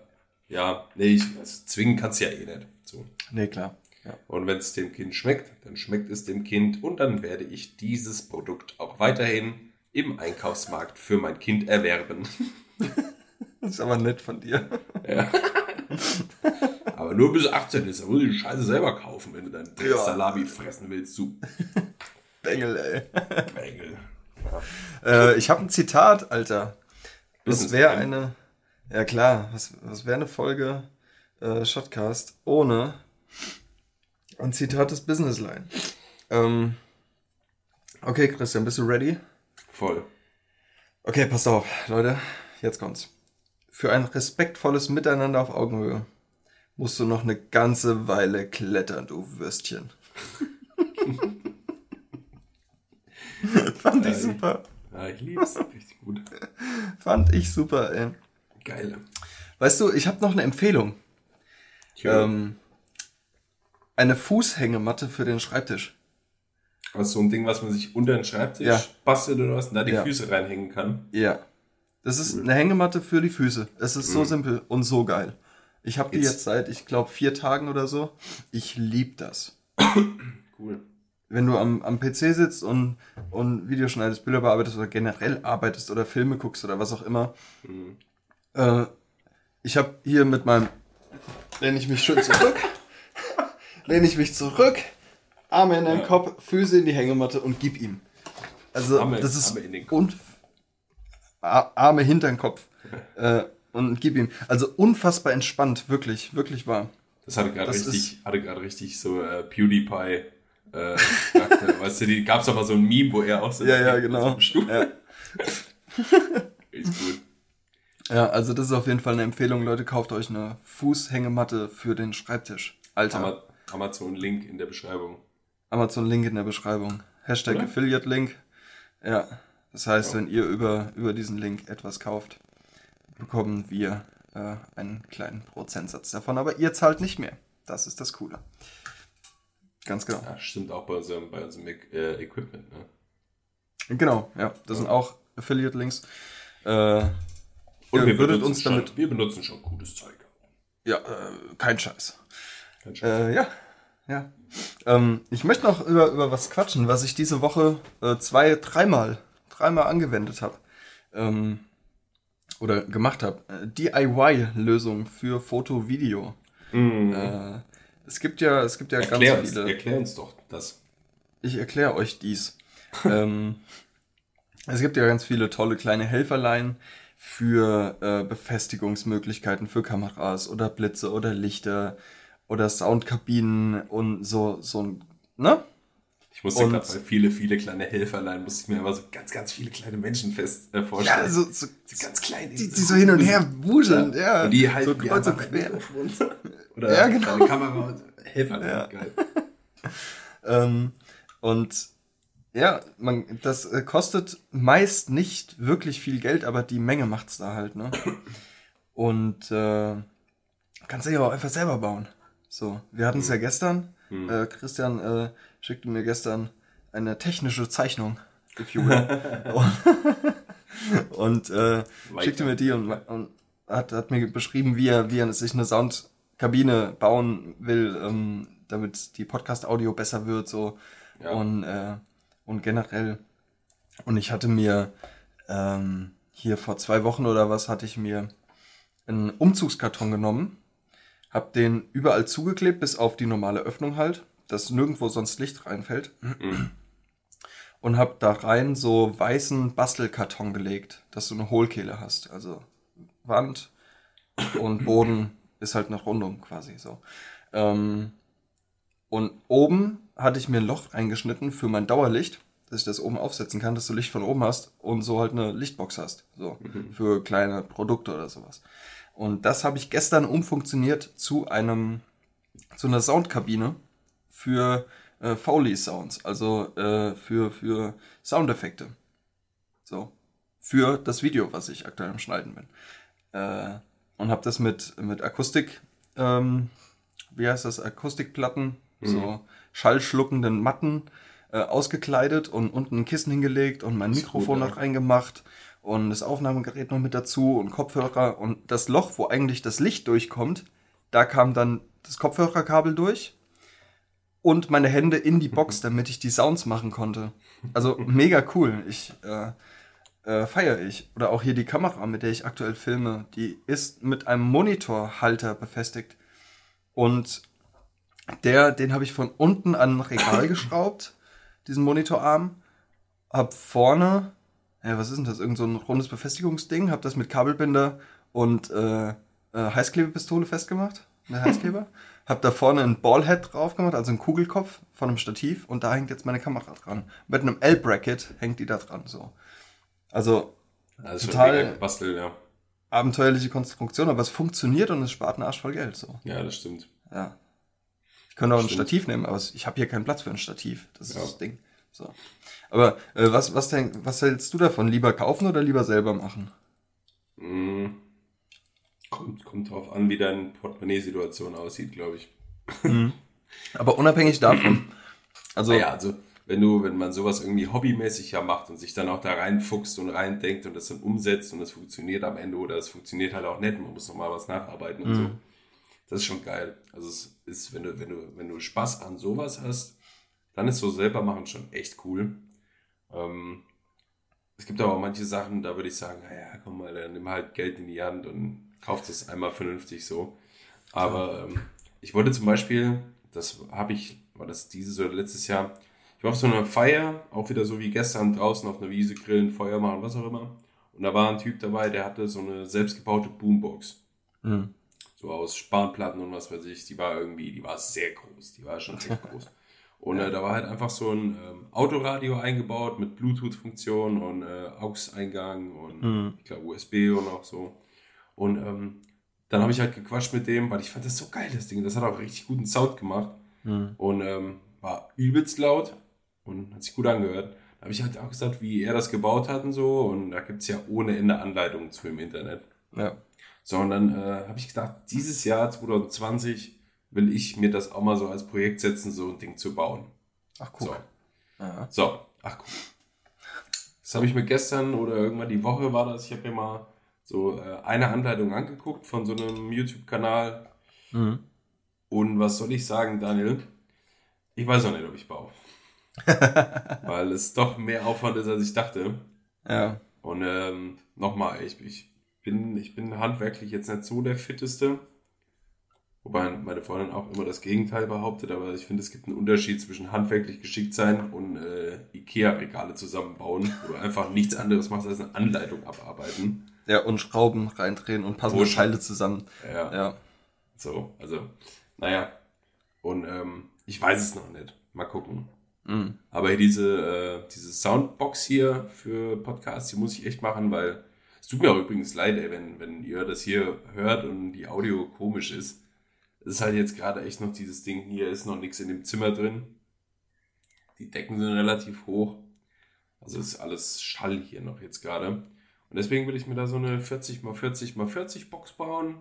B: äh, ja, nee, ich, also, zwingen kannst du ja eh nicht. So.
A: Nee, klar. Ja.
B: Und wenn es dem Kind schmeckt, dann schmeckt es dem Kind und dann werde ich dieses Produkt auch weiterhin im Einkaufsmarkt für mein Kind erwerben.
A: Das ist aber nett von dir.
B: Aber nur bis 18 ist, da muss ich die Scheiße selber kaufen, wenn du dann
A: Ja.
B: Salami fressen willst, du
A: Bengel, ey.
B: Bengel.
A: Äh, ich habe ein Zitat, Alter. Das wäre eine. Ja klar, was, was wäre eine Folge äh, Shotcast ohne ein Zitat des Businessline? Ähm, okay, Christian, bist du ready?
B: Voll.
A: Okay, passt auf, Leute, jetzt kommt's. Für ein respektvolles Miteinander auf Augenhöhe musst du noch eine ganze Weile klettern, du Würstchen. Fand ich super.
B: Ja, ich lieb's. Richtig gut.
A: Fand ich super, ey.
B: Geil.
A: Weißt du, ich habe noch eine Empfehlung.
B: Tja,
A: Ähm, eine Fußhängematte für den Schreibtisch.
B: was so ein Ding, was man sich unter den Schreibtisch
A: Ja.
B: bastelt oder was und da die
A: Ja.
B: Füße reinhängen kann.
A: Ja. Das ist eine Hängematte für die Füße. Es ist so simpel und so geil. Ich habe die
B: Jetzt-
A: seit, ich glaube, vier Tagen oder so. Ich lieb das.
B: Cool.
A: Wenn du am, am PC sitzt und, und Videos schneidest, Bilder bearbeitest oder generell arbeitest oder Filme guckst oder was auch immer. Äh, ich habe hier mit meinem, lehne ich mich schön zurück, lehne ich mich zurück, Arme in den
B: Ja.
A: Kopf, Füße in die Hängematte und gib ihm. Also
B: Arme-
A: das ist
B: Arme in den Kopf.
A: und Arme hinter den Kopf äh, und gib ihm. Also unfassbar entspannt, wirklich, wirklich wahr.
B: Das hatte gerade richtig, hatte gerade richtig so äh, PewDiePie äh, weißt du, die gab's aber so ein Meme, wo er auch so
A: Ja, ja, genau.
B: im Stuhl.
A: Ja.
B: Richtig gut.
A: Ja, also das ist auf jeden Fall eine Empfehlung, Leute, kauft euch eine Fußhängematte für den Schreibtisch. Alter.
B: Ama- Amazon-Link in der Beschreibung.
A: Amazon-Link in der Beschreibung. Hashtag? Affiliate-Link. Ja, das heißt,
B: Ja.
A: wenn ihr über, über diesen Link etwas kauft, bekommen wir äh, einen kleinen Prozentsatz davon. Aber ihr zahlt nicht mehr. Das ist das Coole. Ganz genau.
B: Ja, stimmt auch bei unserem, bei unserem äh, Equipment. Ne?
A: Genau, ja. Das sind auch Affiliate-Links. Äh,
B: Und wir
A: würdet
B: benutzen,
A: uns
B: schon,
A: damit...
B: wir benutzen schon gutes Zeug.
A: Ja, äh, kein Scheiß.
B: Kein Scheiß.
A: Äh, ja, ja. Ähm, ich möchte noch über, über was quatschen, was ich diese Woche äh, zwei, dreimal, dreimal angewendet habe. Ähm, oder gemacht habe. Äh, DIY-Lösung für Foto, Video. Äh, es gibt ja, es gibt ja
B: erklär,
A: ganz
B: uns,
A: viele.
B: erklär uns doch das.
A: Ich erkläre euch dies. ähm, es gibt ja ganz viele tolle kleine Helferlein für äh, Befestigungsmöglichkeiten für Kameras oder Blitze oder Lichter oder Soundkabinen und so, so ein, ne?
B: Ich musste gerade bei viele, viele kleine Helferlein, musste ich mir immer so ganz, ganz viele kleine Menschen fest äh, vorstellen.
A: Ja, so, so
B: So ganz klein.
A: die, die so hin und her wuseln, ja.
B: Und die halten
A: so kreuz und
B: einfach
A: quer.
B: Oder
A: Ja, genau.
B: Kamera und Helferlein.
A: Ja.
B: Geil.
A: Ähm, und ja, man, das äh, kostet meist nicht wirklich viel Geld, aber die Menge macht's da halt, ne? Und äh, kannst du ja auch einfach selber bauen. So, wir hatten es ja gestern. Äh, Christian äh, schickte mir gestern eine technische Zeichnung, if you will. und äh, schickte mir die und, und hat, hat mir beschrieben, wie er, wie er sich eine Soundkabine bauen will, ähm, damit die Podcast-Audio besser wird, so. Ja. Und, äh, und generell. Und ich hatte mir ähm, hier vor zwei Wochen oder was hatte ich mir einen Umzugskarton genommen, hab den überall zugeklebt, bis auf die normale Öffnung halt, dass nirgendwo sonst Licht reinfällt. Mhm. Und hab da rein so weißen Bastelkarton gelegt, dass du eine Hohlkehle hast. Also Wand und Boden ist halt eine Rundung quasi so. Ähm, und oben hatte ich mir ein Loch eingeschnitten für mein Dauerlicht, dass ich das oben aufsetzen kann, dass du Licht von oben hast und so halt eine Lichtbox hast. So, mhm. für kleine Produkte oder sowas. Und das habe ich gestern umfunktioniert zu einem, zu einer Soundkabine für äh, Foley Sounds, also äh, für, für Soundeffekte. So. Für das Video, was ich aktuell am Schneiden bin. Äh, und habe das mit, mit Akustik, ähm, wie heißt das, Akustikplatten, mhm. so schallschluckenden Matten äh, ausgekleidet und unten ein Kissen hingelegt und mein Mikrofon gut, noch reingemacht und das Aufnahmegerät noch mit dazu und Kopfhörer und das Loch, wo eigentlich das Licht durchkommt, da kam dann das Kopfhörerkabel durch und meine Hände in die Box, damit ich die Sounds machen konnte. Also mega cool. Ich äh, äh, feiere ich. Oder auch hier die Kamera, mit der ich aktuell filme, die ist mit einem Monitorhalter befestigt. Und der, den habe ich von unten an ein Regal geschraubt, diesen Monitorarm. Hab vorne, ja, was ist denn das? Irgend so ein rundes Befestigungsding, hab das mit Kabelbinder und äh, äh, Heißklebepistole festgemacht. Eine Heißkleber. hab da vorne ein Ballhead drauf gemacht, also einen Kugelkopf von einem Stativ und da hängt jetzt meine Kamera dran. Mit einem L-Bracket hängt die da dran, so. Also
B: ja, total Bastel, ja.
A: abenteuerliche Konstruktion, aber es funktioniert und es spart einen Arsch voll Geld. So.
B: Ja, das stimmt.
A: Ja. Ich könnte auch ein Stativ nehmen, aber ich habe hier keinen Platz für ein Stativ. Das ist ja. das Ding. So. Aber äh, was, was, denk, was hältst du davon? Lieber kaufen oder lieber selber machen?
B: Mm, kommt, kommt drauf an, wie deine Portemonnaie-Situation aussieht, glaube ich.
A: Mhm. Aber unabhängig davon.
B: Also, naja, also wenn du, wenn man sowas irgendwie hobbymäßig ja macht und sich dann auch da reinfuchst und reindenkt und das dann umsetzt und das funktioniert am Ende oder es funktioniert halt auch nicht, man muss nochmal was nacharbeiten und mhm. so. Das ist schon geil. Also es ist, wenn du, wenn du, wenn du Spaß an sowas hast, dann ist so selber machen schon echt cool. Ähm, es gibt aber auch manche Sachen, da würde ich sagen, naja, komm mal, dann nimm halt Geld in die Hand und kauf das einmal vernünftig so. Aber ähm, ich wollte zum Beispiel, das habe ich, war das dieses oder letztes Jahr, ich war auf so einer Feier, auch wieder so wie gestern draußen auf einer Wiese grillen, Feuer machen, was auch immer. Und da war ein Typ dabei, der hatte so eine selbstgebaute Boombox. Mhm. So aus Spanplatten und was weiß ich. Die war irgendwie, die war sehr groß. Die war schon echt groß. Und äh, da war halt einfach so ein ähm, Autoradio eingebaut mit Bluetooth-Funktion und äh, AUX-Eingang und mhm. ich glaube USB und auch so. Und ähm, dann habe ich halt gequatscht mit dem, weil ich fand das so geil, das Ding. Das hat auch richtig guten Sound gemacht. Mhm. Und ähm, war übelst laut und hat sich gut angehört. Da habe ich halt auch gesagt, wie er das gebaut hat und so. Und da gibt es ja ohne Ende Anleitungen zu im Internet.
A: Ja.
B: So, und dann äh, habe ich gedacht, dieses Jahr 2020 will ich mir das auch mal so als Projekt setzen, so ein Ding zu bauen.
A: Ach cool.
B: So, so. ach cool. Das habe ich mir gestern oder irgendwann die Woche war das, ich habe mir mal so äh, eine Anleitung angeguckt von so einem YouTube-Kanal. Mhm. Und was soll ich sagen, Daniel? Ich weiß auch nicht, ob ich baue. Weil es doch mehr Aufwand ist, als ich dachte.
A: Ja.
B: Und ähm, nochmal, ich, ich, bin, ich bin handwerklich jetzt nicht so der Fitteste. Wobei meine Freundin auch immer das Gegenteil behauptet, aber ich finde, es gibt einen Unterschied zwischen handwerklich geschickt sein und äh, Ikea-Regale zusammenbauen, wo du einfach nichts anderes machst als eine Anleitung abarbeiten.
A: Ja, und Schrauben reindrehen und passende Teile zusammen.
B: Ja. ja. So, also, naja. Und ähm, ich weiß es noch nicht. Mal gucken. Mhm. Aber diese, äh, diese Soundbox hier für Podcasts, die muss ich echt machen, weil es tut mir auch übrigens leid, ey, wenn, wenn ihr das hier hört und die Audio komisch ist. Es ist halt jetzt gerade echt noch dieses Ding, hier ist noch nichts in dem Zimmer drin. Die Decken sind relativ hoch. Also ist alles Schall hier noch jetzt gerade. Und deswegen will ich mir da so eine 40 x 40 x 40 Box bauen.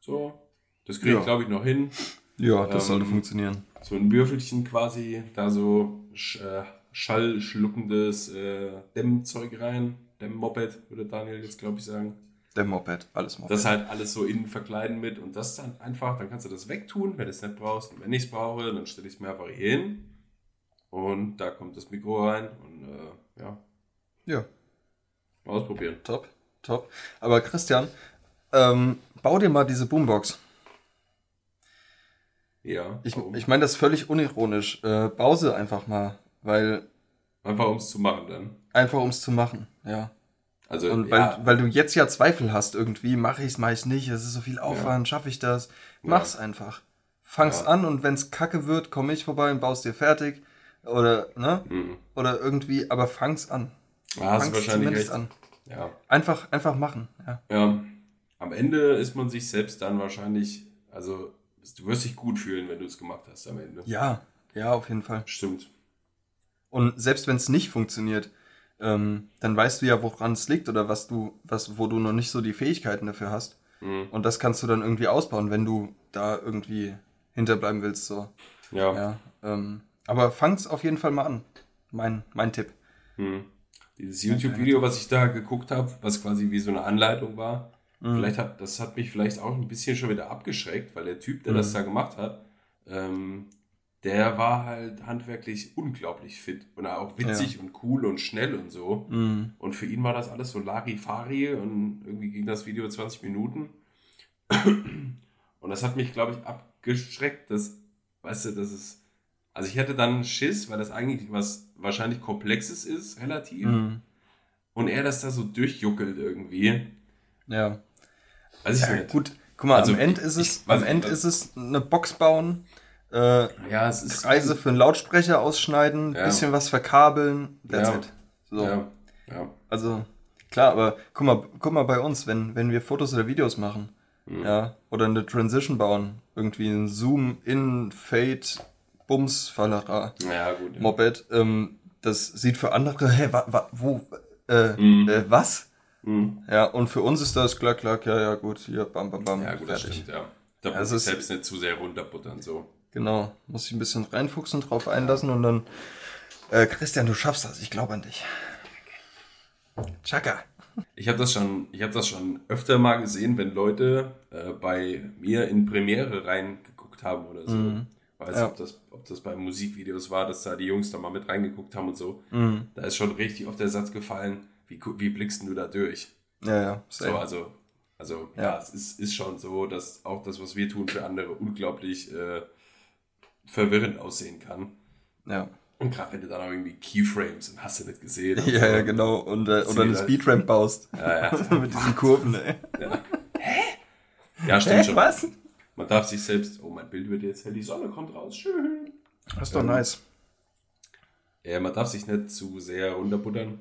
B: So. Das kriege ich, ja. glaube ich, noch hin.
A: Ja, das ähm, sollte funktionieren.
B: So ein Würfelchen quasi da so äh, schallschluckendes äh, Dämmzeug rein. Dämmmoped, würde Daniel jetzt, glaube ich, sagen.
A: Der Moped, alles Moped.
B: Das halt alles so innen verkleiden mit und das dann einfach, dann kannst du das wegtun, wenn du es nicht brauchst. Und wenn ich es brauche, dann stelle ich es mir einfach hier hin und da kommt das Mikro rein und äh, ja,
A: ja,
B: ausprobieren.
A: top, top. Aber Christian, ähm, bau dir mal diese Boombox.
B: Ja,
A: Ich, ich meine das völlig unironisch. Äh, bau sie einfach mal, weil
B: einfach um es zu machen dann.
A: einfach um es zu machen, ja.
B: Also,
A: Und weil,
B: ja,
A: weil du jetzt ja Zweifel hast irgendwie, mache ich es, mache ich nicht, es ist so viel Aufwand, schaffe ich das? Mach's einfach. Fang's
B: Ja.
A: an und wenn's kacke wird, komme ich vorbei und baust dir fertig. Oder, ne?
B: Mhm.
A: Oder irgendwie, aber fang's an.
B: da hast du
A: Fang's
B: wahrscheinlich
A: zumindest
B: recht.
A: an.
B: Ja.
A: Einfach, einfach machen, ja.
B: ja, am Ende ist man sich selbst dann wahrscheinlich, also du wirst dich gut fühlen, wenn du es gemacht hast am Ende.
A: Ja, ja, auf jeden Fall.
B: Stimmt.
A: Und selbst wenn es nicht funktioniert, ähm, dann weißt du ja, woran es liegt oder was du, was, wo du noch nicht so die Fähigkeiten dafür hast.
B: Mhm.
A: Und das kannst du dann irgendwie ausbauen, wenn du da irgendwie hinterbleiben willst, so.
B: Ja.
A: Ja. Ähm, aber fang's auf jeden Fall mal an. Mein, mein Tipp.
B: Hm. Dieses YouTube-Video, was ich da geguckt habe, was quasi wie so eine Anleitung war,
A: Mhm.
B: vielleicht hat, das hat mich vielleicht auch ein bisschen schon wieder abgeschreckt, weil der Typ, der
A: Mhm.
B: das da gemacht hat, ähm, der war halt handwerklich unglaublich fit und auch witzig und cool und schnell und so.
A: Mhm.
B: Und für ihn war das alles so Larifari und irgendwie ging das Video 20 Minuten. Und das hat mich, glaube ich, abgeschreckt, dass, weißt du, dass es, also ich hätte dann Schiss, weil das eigentlich was wahrscheinlich Komplexes ist, relativ.
A: Mhm.
B: Und er das da so durchjuckelt irgendwie.
A: Ja.
B: Ich
A: ja. Gut, guck mal,
B: Also,
A: am Ende
B: ich-
A: ist
B: ich
A: es,
B: weiß
A: am Ende ist es eine Box bauen, äh,
B: Ja, es ist.
A: Kreise für einen Lautsprecher ausschneiden,
B: Ja.
A: bisschen was verkabeln, that's
B: Ja.
A: it. So.
B: Ja, ja.
A: Also, klar, aber guck mal, guck mal bei uns, wenn, wenn wir Fotos oder Videos machen,
B: Mhm.
A: ja, oder eine Transition bauen, irgendwie ein Zoom, In, Fade, Bums, Fallera,
B: Ja, gut. Ja.
A: Moped, ähm, das sieht für andere, hä, wa, wa, wo, äh,
B: Mhm.
A: äh, was?
B: Mhm.
A: Ja, und für uns ist das klack, klack, ja, ja, gut, hier, bam, bam, bam,
B: Ja, gut, das
A: fertig.
B: stimmt, ja. Da
A: Also
B: muss ich selbst nicht zu sehr runterbuttern, so.
A: Genau, muss ich ein bisschen reinfuchsen, drauf einlassen und dann, äh, Christian, du schaffst das, ich glaube an dich. Chaka.
B: Ich habe das schon, ich habe das schon öfter mal gesehen, wenn Leute äh, bei mir in Premiere reingeguckt haben oder so.
A: Mhm.
B: Weiß
A: Ja.
B: ob das, ob das bei Musikvideos war, dass da die Jungs da mal mit reingeguckt haben und so.
A: Mhm.
B: Da ist schon richtig oft der Satz gefallen, wie, wie blickst du da durch?
A: Ja, ja,
B: So,
A: same.
B: also, also ja.
A: Ja.
B: es ist, ist schon so, dass auch das, was wir tun, für andere unglaublich äh, verwirrend aussehen kann.
A: ja.
B: Und gerade wenn du dann auch irgendwie Keyframes und hast du nicht gesehen.
A: Ja,
B: so.
A: ja, genau. Und, äh, oder eine
B: halt-
A: Speedramp baust.
B: Ja, ja.
A: Mit diesen Kurven, ey.
B: Ja, stimmt
A: Hä,
B: schon.
A: was?
B: Man darf sich selbst, oh, mein Bild wird jetzt hell, die Sonne kommt raus, schön.
A: Das ist doch
B: Ähm,
A: nice.
B: Ja, man darf sich nicht zu sehr runterbuttern.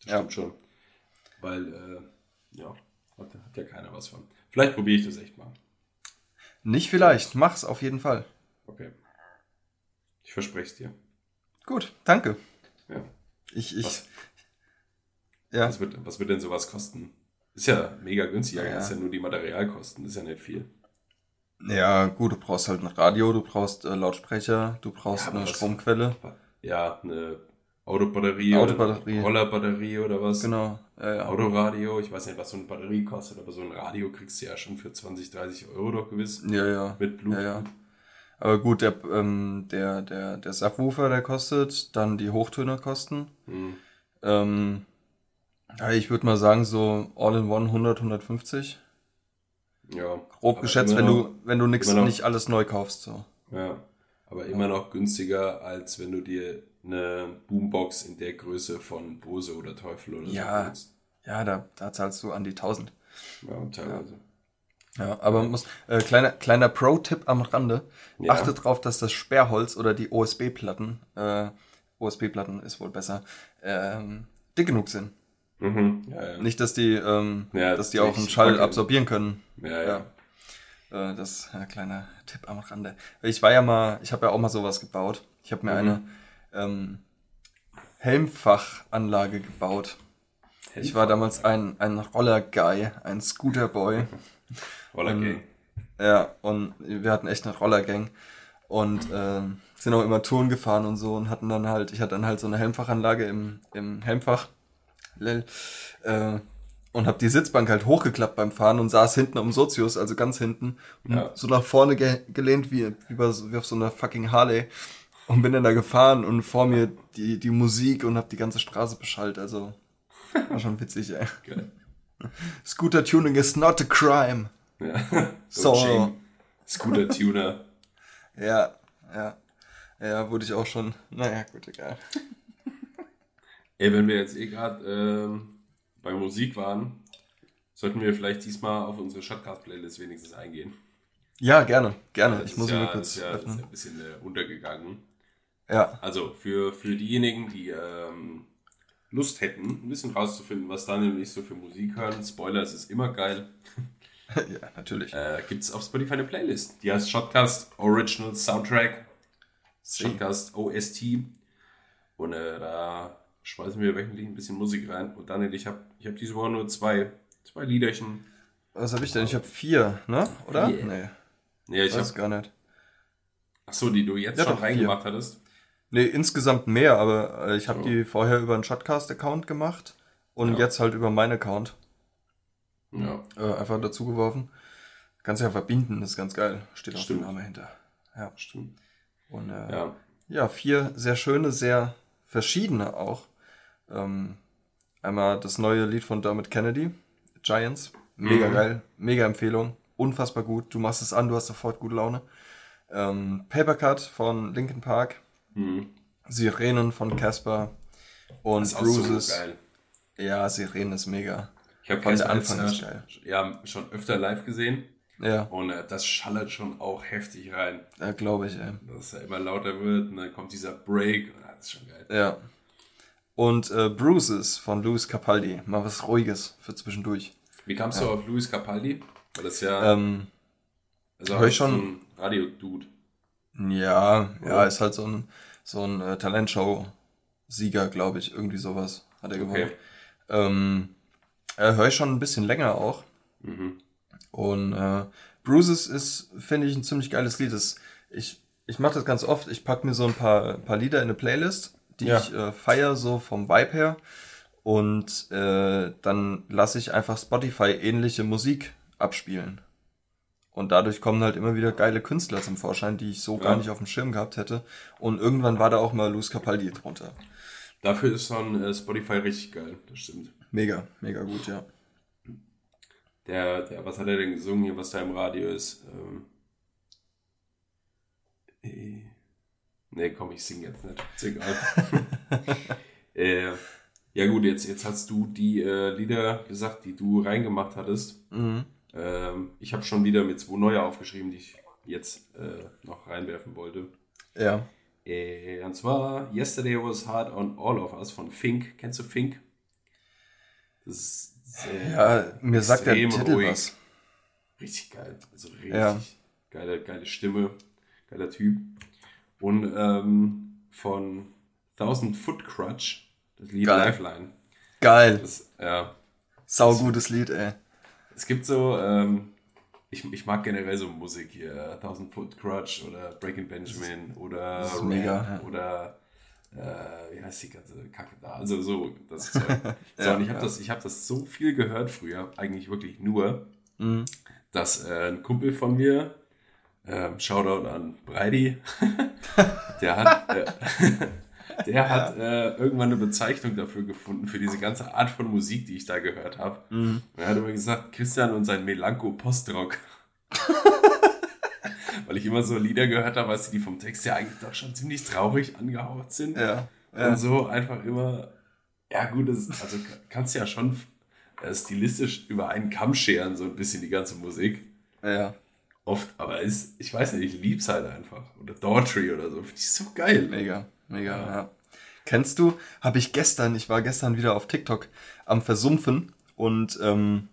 B: Das
A: Ja.
B: stimmt schon. Weil, äh, ja, hat, hat ja keiner was von. Vielleicht probiere ich das echt mal.
A: Nicht vielleicht, mach's auf jeden Fall.
B: Okay. Ich verspreche es dir.
A: Gut, danke.
B: Ja.
A: Ich, ich,
B: Was,
A: ja.
B: was, wird, was wird denn sowas kosten? Ist ja mega günstig,
A: Ja.
B: ist ja nur die Materialkosten, ist ja nicht viel.
A: Ja, gut, du brauchst halt ein Radio, du brauchst äh, Lautsprecher, du brauchst
B: Ja,
A: eine Stromquelle.
B: Ja, eine Autobatterie,
A: Autobatterie.
B: oder Rollerbatterie oder was.
A: Genau. Ja, ja.
B: Autoradio, ich weiß nicht, was so eine Batterie kostet, aber so ein Radio kriegst du ja schon für 20, 30 Euro doch gewiss.
A: Ja, ja.
B: Mit Bluetooth.
A: Ja, ja. Aber gut, der, ähm, der, der, der Subwoofer, der kostet, dann die Hochtöner kosten.
B: Hm.
A: Ähm, ich würde mal sagen, so All-in-One 100, 150.
B: Ja.
A: Grob
B: Aber
A: geschätzt, wenn du, wenn du nix,
B: noch-
A: nicht alles neu kaufst. So.
B: Ja. Aber immer noch günstiger, als wenn du dir eine Boombox in der Größe von Bose oder Teufel oder
A: Ja.
B: so holst.
A: Ja, da, da zahlst du an die 1000.
B: Ja, teilweise.
A: Ja, aber man muss, äh, kleiner, kleiner Pro-Tipp am Rande.
B: Ja.
A: Achte drauf, dass das Sperrholz oder die OSB-Platten, äh, OSB-Platten ist wohl besser, ähm, dick genug sind.
B: Mhm. Ja, ja.
A: Nicht, dass die, ähm,
B: Ja,
A: dass die auch einen Schall
B: okay.
A: absorbieren können.
B: ja, ja.
A: Ja. Äh, das ist ein kleiner Tipp am Rande. Ich war ja mal, ich habe ja auch mal sowas gebaut. Ich habe mir
B: Mhm.
A: eine ähm, Helmfachanlage gebaut. Ich war damals ein, ein Roller-Guy, ein Scooter-Boy.
B: Roller
A: ähm,
B: Gang.
A: Ja, und wir hatten echt eine Rollergang. und äh, sind auch immer Touren gefahren und so und hatten dann halt, ich hatte dann halt so eine Helmfachanlage im, im Helmfach. Lel, äh, und habe die Sitzbank halt hochgeklappt beim Fahren und saß hinten am Sozius, also ganz hinten,
B: Ja.
A: so nach vorne ge gelehnt wie, wie, bei, so- wie auf so einer fucking Harley und bin dann da gefahren und vor mir die, die Musik und habe die ganze Straße beschallt, also war schon witzig, ey.
B: Geil.
A: Scooter Tuning is not a crime.
B: Ja.
A: So.
B: OG. Scooter Tuner.
A: Ja, ja. Ja, wurde ich auch schon. Naja, gut, egal.
B: Ey, wenn wir jetzt eh gerade ähm, bei Musik waren, sollten wir vielleicht diesmal auf unsere Shotcast-Playlist wenigstens eingehen.
A: Ja, gerne, gerne.
B: Das
A: Ich
B: ist
A: muss
B: ja,
A: nur
B: das
A: kurz
B: ist ja, das ist ja
A: öffnen.
B: ein bisschen äh, untergegangen.
A: Ja,
B: Also für, für diejenigen, die ähm, Lust hätten, ein bisschen rauszufinden, was Daniel und ich so für Musik hören. Spoiler, es ist immer geil.
A: ja, natürlich.
B: Äh, Gibt es auf Spotify eine Playlist. Die heißt Shotcast Original Soundtrack. Shotcast OST. Und äh, da schmeißen wir wöchentlich ein bisschen Musik rein. Und Daniel, ich habe ich hab diese Woche nur zwei, zwei Liederchen.
A: Was habe ich denn? Ich habe vier, ne? Oder?
B: Vier.
A: Nee,
B: Nee, ich
A: weiß
B: hab,
A: gar nicht.
B: ach so, die du jetzt
A: Ja,
B: schon
A: doch,
B: reingemacht hattest.
A: Nee, insgesamt mehr, aber äh, ich habe
B: Oh.
A: die vorher über einen Shotcast-Account gemacht und
B: Ja.
A: jetzt halt über meinen Account
B: Ja.
A: äh, einfach dazu geworfen. Kannst ja verbinden, das ist ganz geil. Steht auch
B: Stimmt.
A: der Name hinter. Ja.
B: Stimmt.
A: Und äh, ja.
B: Ja.
A: vier sehr schöne, sehr verschiedene auch. Ähm, einmal das neue Lied von Dermot Kennedy, Giants. Mega
B: Mhm.
A: geil, mega Empfehlung. Unfassbar gut. Du machst es an, du hast sofort gute Laune. Ähm, Papercut von Linkin Park.
B: Hm.
A: Sirenen von Casper. Und Bruises.
B: so
A: ja, Sirenen ist mega.
B: Ich habe Casper jetzt,
A: Anfang ist
B: äh, ja, schon öfter live gesehen.
A: Ja,
B: Und äh, das schallert schon auch heftig rein.
A: ja glaube ich, ey.
B: Dass er immer lauter wird und dann kommt dieser Break. Ah, Das ist schon geil.
A: Ja. Und äh, Bruises von Louis Capaldi. Mal was Ruhiges für zwischendurch.
B: Wie kamst du auf Luis Capaldi? Weil das ja
A: Ähm,
B: also
A: hör ich schon-
B: so ein Radio-Dude.
A: Ja, ja,
B: Oder?
A: ist halt so ein, so ein äh, Talentshow-Sieger, glaube ich. Irgendwie sowas hat er gewonnen.
B: Okay.
A: Ähm, äh, höre ich schon ein bisschen länger auch.
B: Mhm.
A: Und äh, Bruises ist, finde ich, ein ziemlich geiles Lied. Das, ich ich mache das ganz oft. Ich pack mir so ein paar, paar Lieder in eine Playlist, die
B: Ja.
A: ich äh, feier, so vom Vibe her. Und äh, dann lasse ich einfach Spotify ähnliche Musik abspielen. Und dadurch kommen halt immer wieder geile Künstler zum Vorschein, die ich so gar
B: Ja.
A: nicht auf dem Schirm gehabt hätte. Und irgendwann war da auch mal Luz Capaldi drunter.
B: Dafür ist ein äh, Spotify richtig geil. Das stimmt.
A: Mega, mega gut, ja.
B: Der, der, was hat er denn gesungen hier, was da im Radio ist? Ähm, äh, nee, komm, ich sing jetzt nicht. Ist egal. äh, ja gut, jetzt, jetzt hast du die äh, Lieder gesagt, die du reingemacht hattest.
A: Mhm.
B: Ähm, ich habe schon wieder mit zwei neue aufgeschrieben, die ich jetzt äh, noch reinwerfen wollte.
A: Ja.
B: Äh, und zwar Yesterday Was Hard on All of Us von Fink. Kennst du Fink? Das ist
A: Ja, mir sagt der Titel
B: ruhig.
A: was.
B: Richtig geil. Also richtig
A: Ja.
B: geile, geile Stimme, geiler Typ. Und ähm, von Thousand Foot Crutch, das Lied
A: Geil.
B: Lifeline.
A: Geil.
B: Das, ja,
A: Saugutes Lied, ey.
B: es gibt so, ähm, ich, ich mag generell so Musik hier, Thousand Foot Crutch oder Breaking Benjamin oder
A: das
B: Rap
A: mega,
B: oder äh, wie heißt die ganze Kacke da? Also so, das Zeug. so,
A: Ja,
B: und ich habe
A: ja.
B: das, ich hab das so viel gehört früher, eigentlich wirklich nur,
A: Mhm.
B: dass äh, ein Kumpel von mir, ähm, Shoutout an Breidi, der hat, äh, der hat äh, irgendwann eine Bezeichnung dafür gefunden, für diese ganze Art von Musik, die ich da gehört habe.
A: Mhm.
B: Er hat immer gesagt, Christian und sein Melancho Postrock. Weil ich immer so Lieder gehört habe, weißt du, die vom Text ja eigentlich doch schon ziemlich traurig angehaucht sind.
A: Ja. ja.
B: Und so einfach immer, ja gut, das, also kannst ja schon äh, stilistisch über einen Kamm scheren, so ein bisschen die ganze Musik.
A: ja.
B: Oft, aber ist, ich weiß nicht, ich lieb's halt einfach. Oder Daughtry oder so, finde ich so geil.
A: Mega, mega,
B: Ja.
A: ja. Kennst du, habe ich gestern, ich war gestern wieder auf TikTok am Versumpfen und ähm,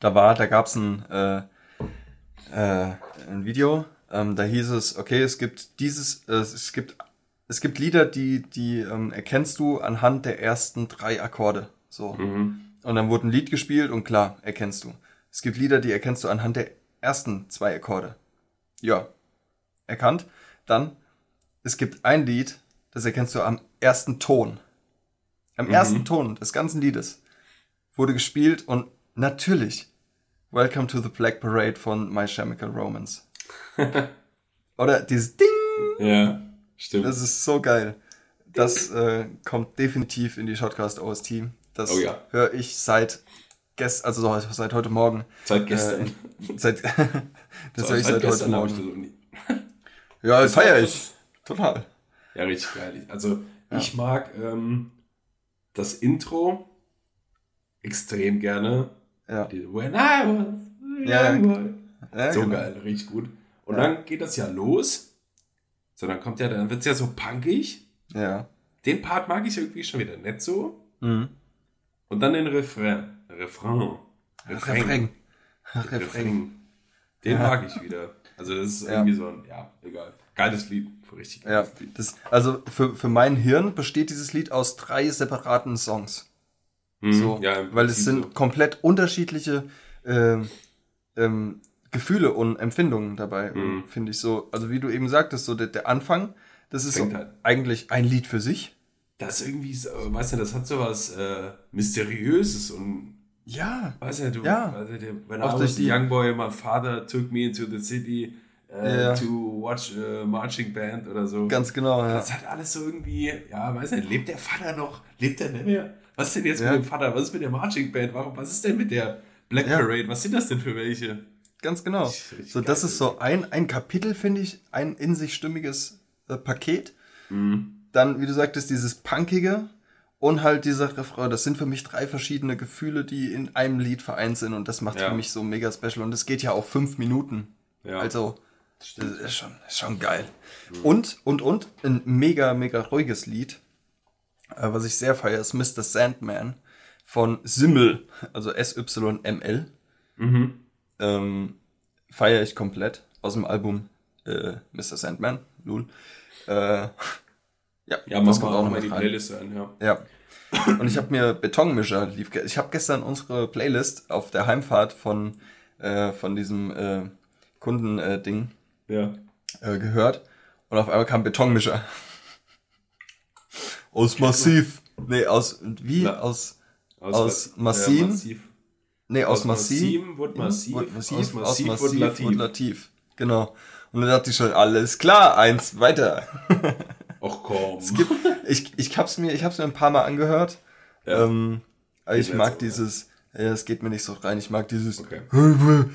A: da war, da gab's ein, äh, äh, ein Video, ähm, da hieß es, okay, es gibt dieses, äh, es gibt, es gibt Lieder, die, die ähm, erkennst du anhand der ersten drei Akkorde. So.
B: Mhm.
A: Und dann wurde ein Lied gespielt und klar, erkennst du. Es gibt Lieder, die erkennst du anhand der ersten zwei Akkorde. Ja, erkannt. Dann, es gibt ein Lied, das erkennst du am ersten Ton. Am
B: Mhm.
A: ersten Ton des ganzen Liedes wurde gespielt und natürlich Welcome to the Black Parade von My Chemical Romance. Oder dieses Ding,
B: Ja, stimmt.
A: das ist so geil. Das äh, kommt definitiv in die Shotcast OST. Das
B: Oh ja.
A: höre ich seit gest also so- seit heute Morgen.
B: Seit gestern.
A: Äh, seit, das
B: So,
A: höre ich seit heute
B: gestern hab ich
A: Morgen.
B: das nie-
A: Ja, das feiere ich. Total.
B: Ja, richtig geil. Also, ich mag ähm, das Intro extrem gerne.
A: Ja.
B: Die When I was
A: Ja, ja
B: so
A: genau.
B: geil, richtig gut. Und
A: Ja.
B: dann geht das ja los. So, dann kommt ja, dann wird's ja so punkig.
A: Ja.
B: Den Part mag ich irgendwie schon wieder nicht so.
A: Mhm.
B: Und dann den Refrain. Refrain.
A: Refrain. Refrain.
B: Refrain. Den
A: Ja.
B: mag ich wieder. Also das ist
A: Ja.
B: irgendwie so ein, ja, egal. Geiles Lied. Richtig
A: Ja,
B: geiles Lied.
A: das, also für, für mein Hirn besteht dieses Lied aus drei separaten Songs.
B: Mhm,
A: So,
B: ja,
A: weil es sind
B: so.
A: komplett unterschiedliche ähm, ähm, Gefühle und Empfindungen dabei,
B: Mhm.
A: finde ich so. Also wie du eben sagtest, so der, der Anfang, das ist so
B: halt.
A: eigentlich ein Lied für sich.
B: Das ist irgendwie, weißt du, das hat so was äh, Mysteriöses und,
A: Ja,
B: weißt du, du,
A: Ja.
B: weißt du, der, when I
A: Auch
B: was
A: durch
B: a
A: die-
B: young boy, my father took me into the city äh,
A: Ja.
B: to watch a marching band oder so.
A: ganz genau. Ja.
B: Das hat alles so irgendwie, ja, weiß nicht, lebt der Vater noch? Lebt er nicht mehr? Was ist denn jetzt
A: Ja.
B: mit dem Vater? Was ist mit der Marching Band? Warum, was ist denn mit der Black
A: Ja.
B: Parade? Was sind das denn für welche?
A: Ganz genau. So, das ist so ein, ein Kapitel, finde ich, ein in sich stimmiges äh, Paket.
B: Mhm.
A: Dann, wie du sagtest, dieses Punkige und halt dieser Refrain. Das sind für mich drei verschiedene Gefühle, die in einem Lied vereint sind und das macht
B: Ja.
A: für mich so mega special. Und es geht ja auch fünf Minuten.
B: Ja.
A: Also, das ist schon, schon geil. Und, und, und, ein mega, mega ruhiges Lied, äh, was ich sehr feiere, ist Mr. Sandman von Simmel, also S-Y-M-L.
B: Mhm.
A: Ähm, feiere ich komplett aus dem Album äh, Mr. Sandman, Lul. Äh, ja,
B: Ja, mal
A: kommt
B: auch
A: noch
B: mal
A: mit
B: die
A: rein.
B: Playlist an, ja.
A: Ja. Und ich habe mir Betonmischer lief. Ich habe gestern unsere Playlist auf der Heimfahrt von, äh, von diesem äh, Kundending
B: Ja.
A: äh, gehört. Und auf einmal kam Betonmischer. Aus Massiv. Nee, aus, wie?
B: Na,
A: Aus,
B: Aus,
A: Aus Massin?
B: Äh, massiv.
A: nee, aus,
B: aus
A: Massiv.
B: Massim wurde Massiv,
A: Wurde Massiv,
B: aus
A: aus
B: Massiv
A: Massiv,
B: wurde Lativ.
A: wurde Lativ. Genau. Und dann dachte ich schon, alles klar, eins, weiter.
B: Och komm.
A: gibt, ich, ich hab's mir, ich hab's mir ein paar Mal angehört.
B: Ja.
A: Ähm, aber ich mag dieses, ja, es geht mir nicht so rein. Ich mag dieses.
B: Okay. Und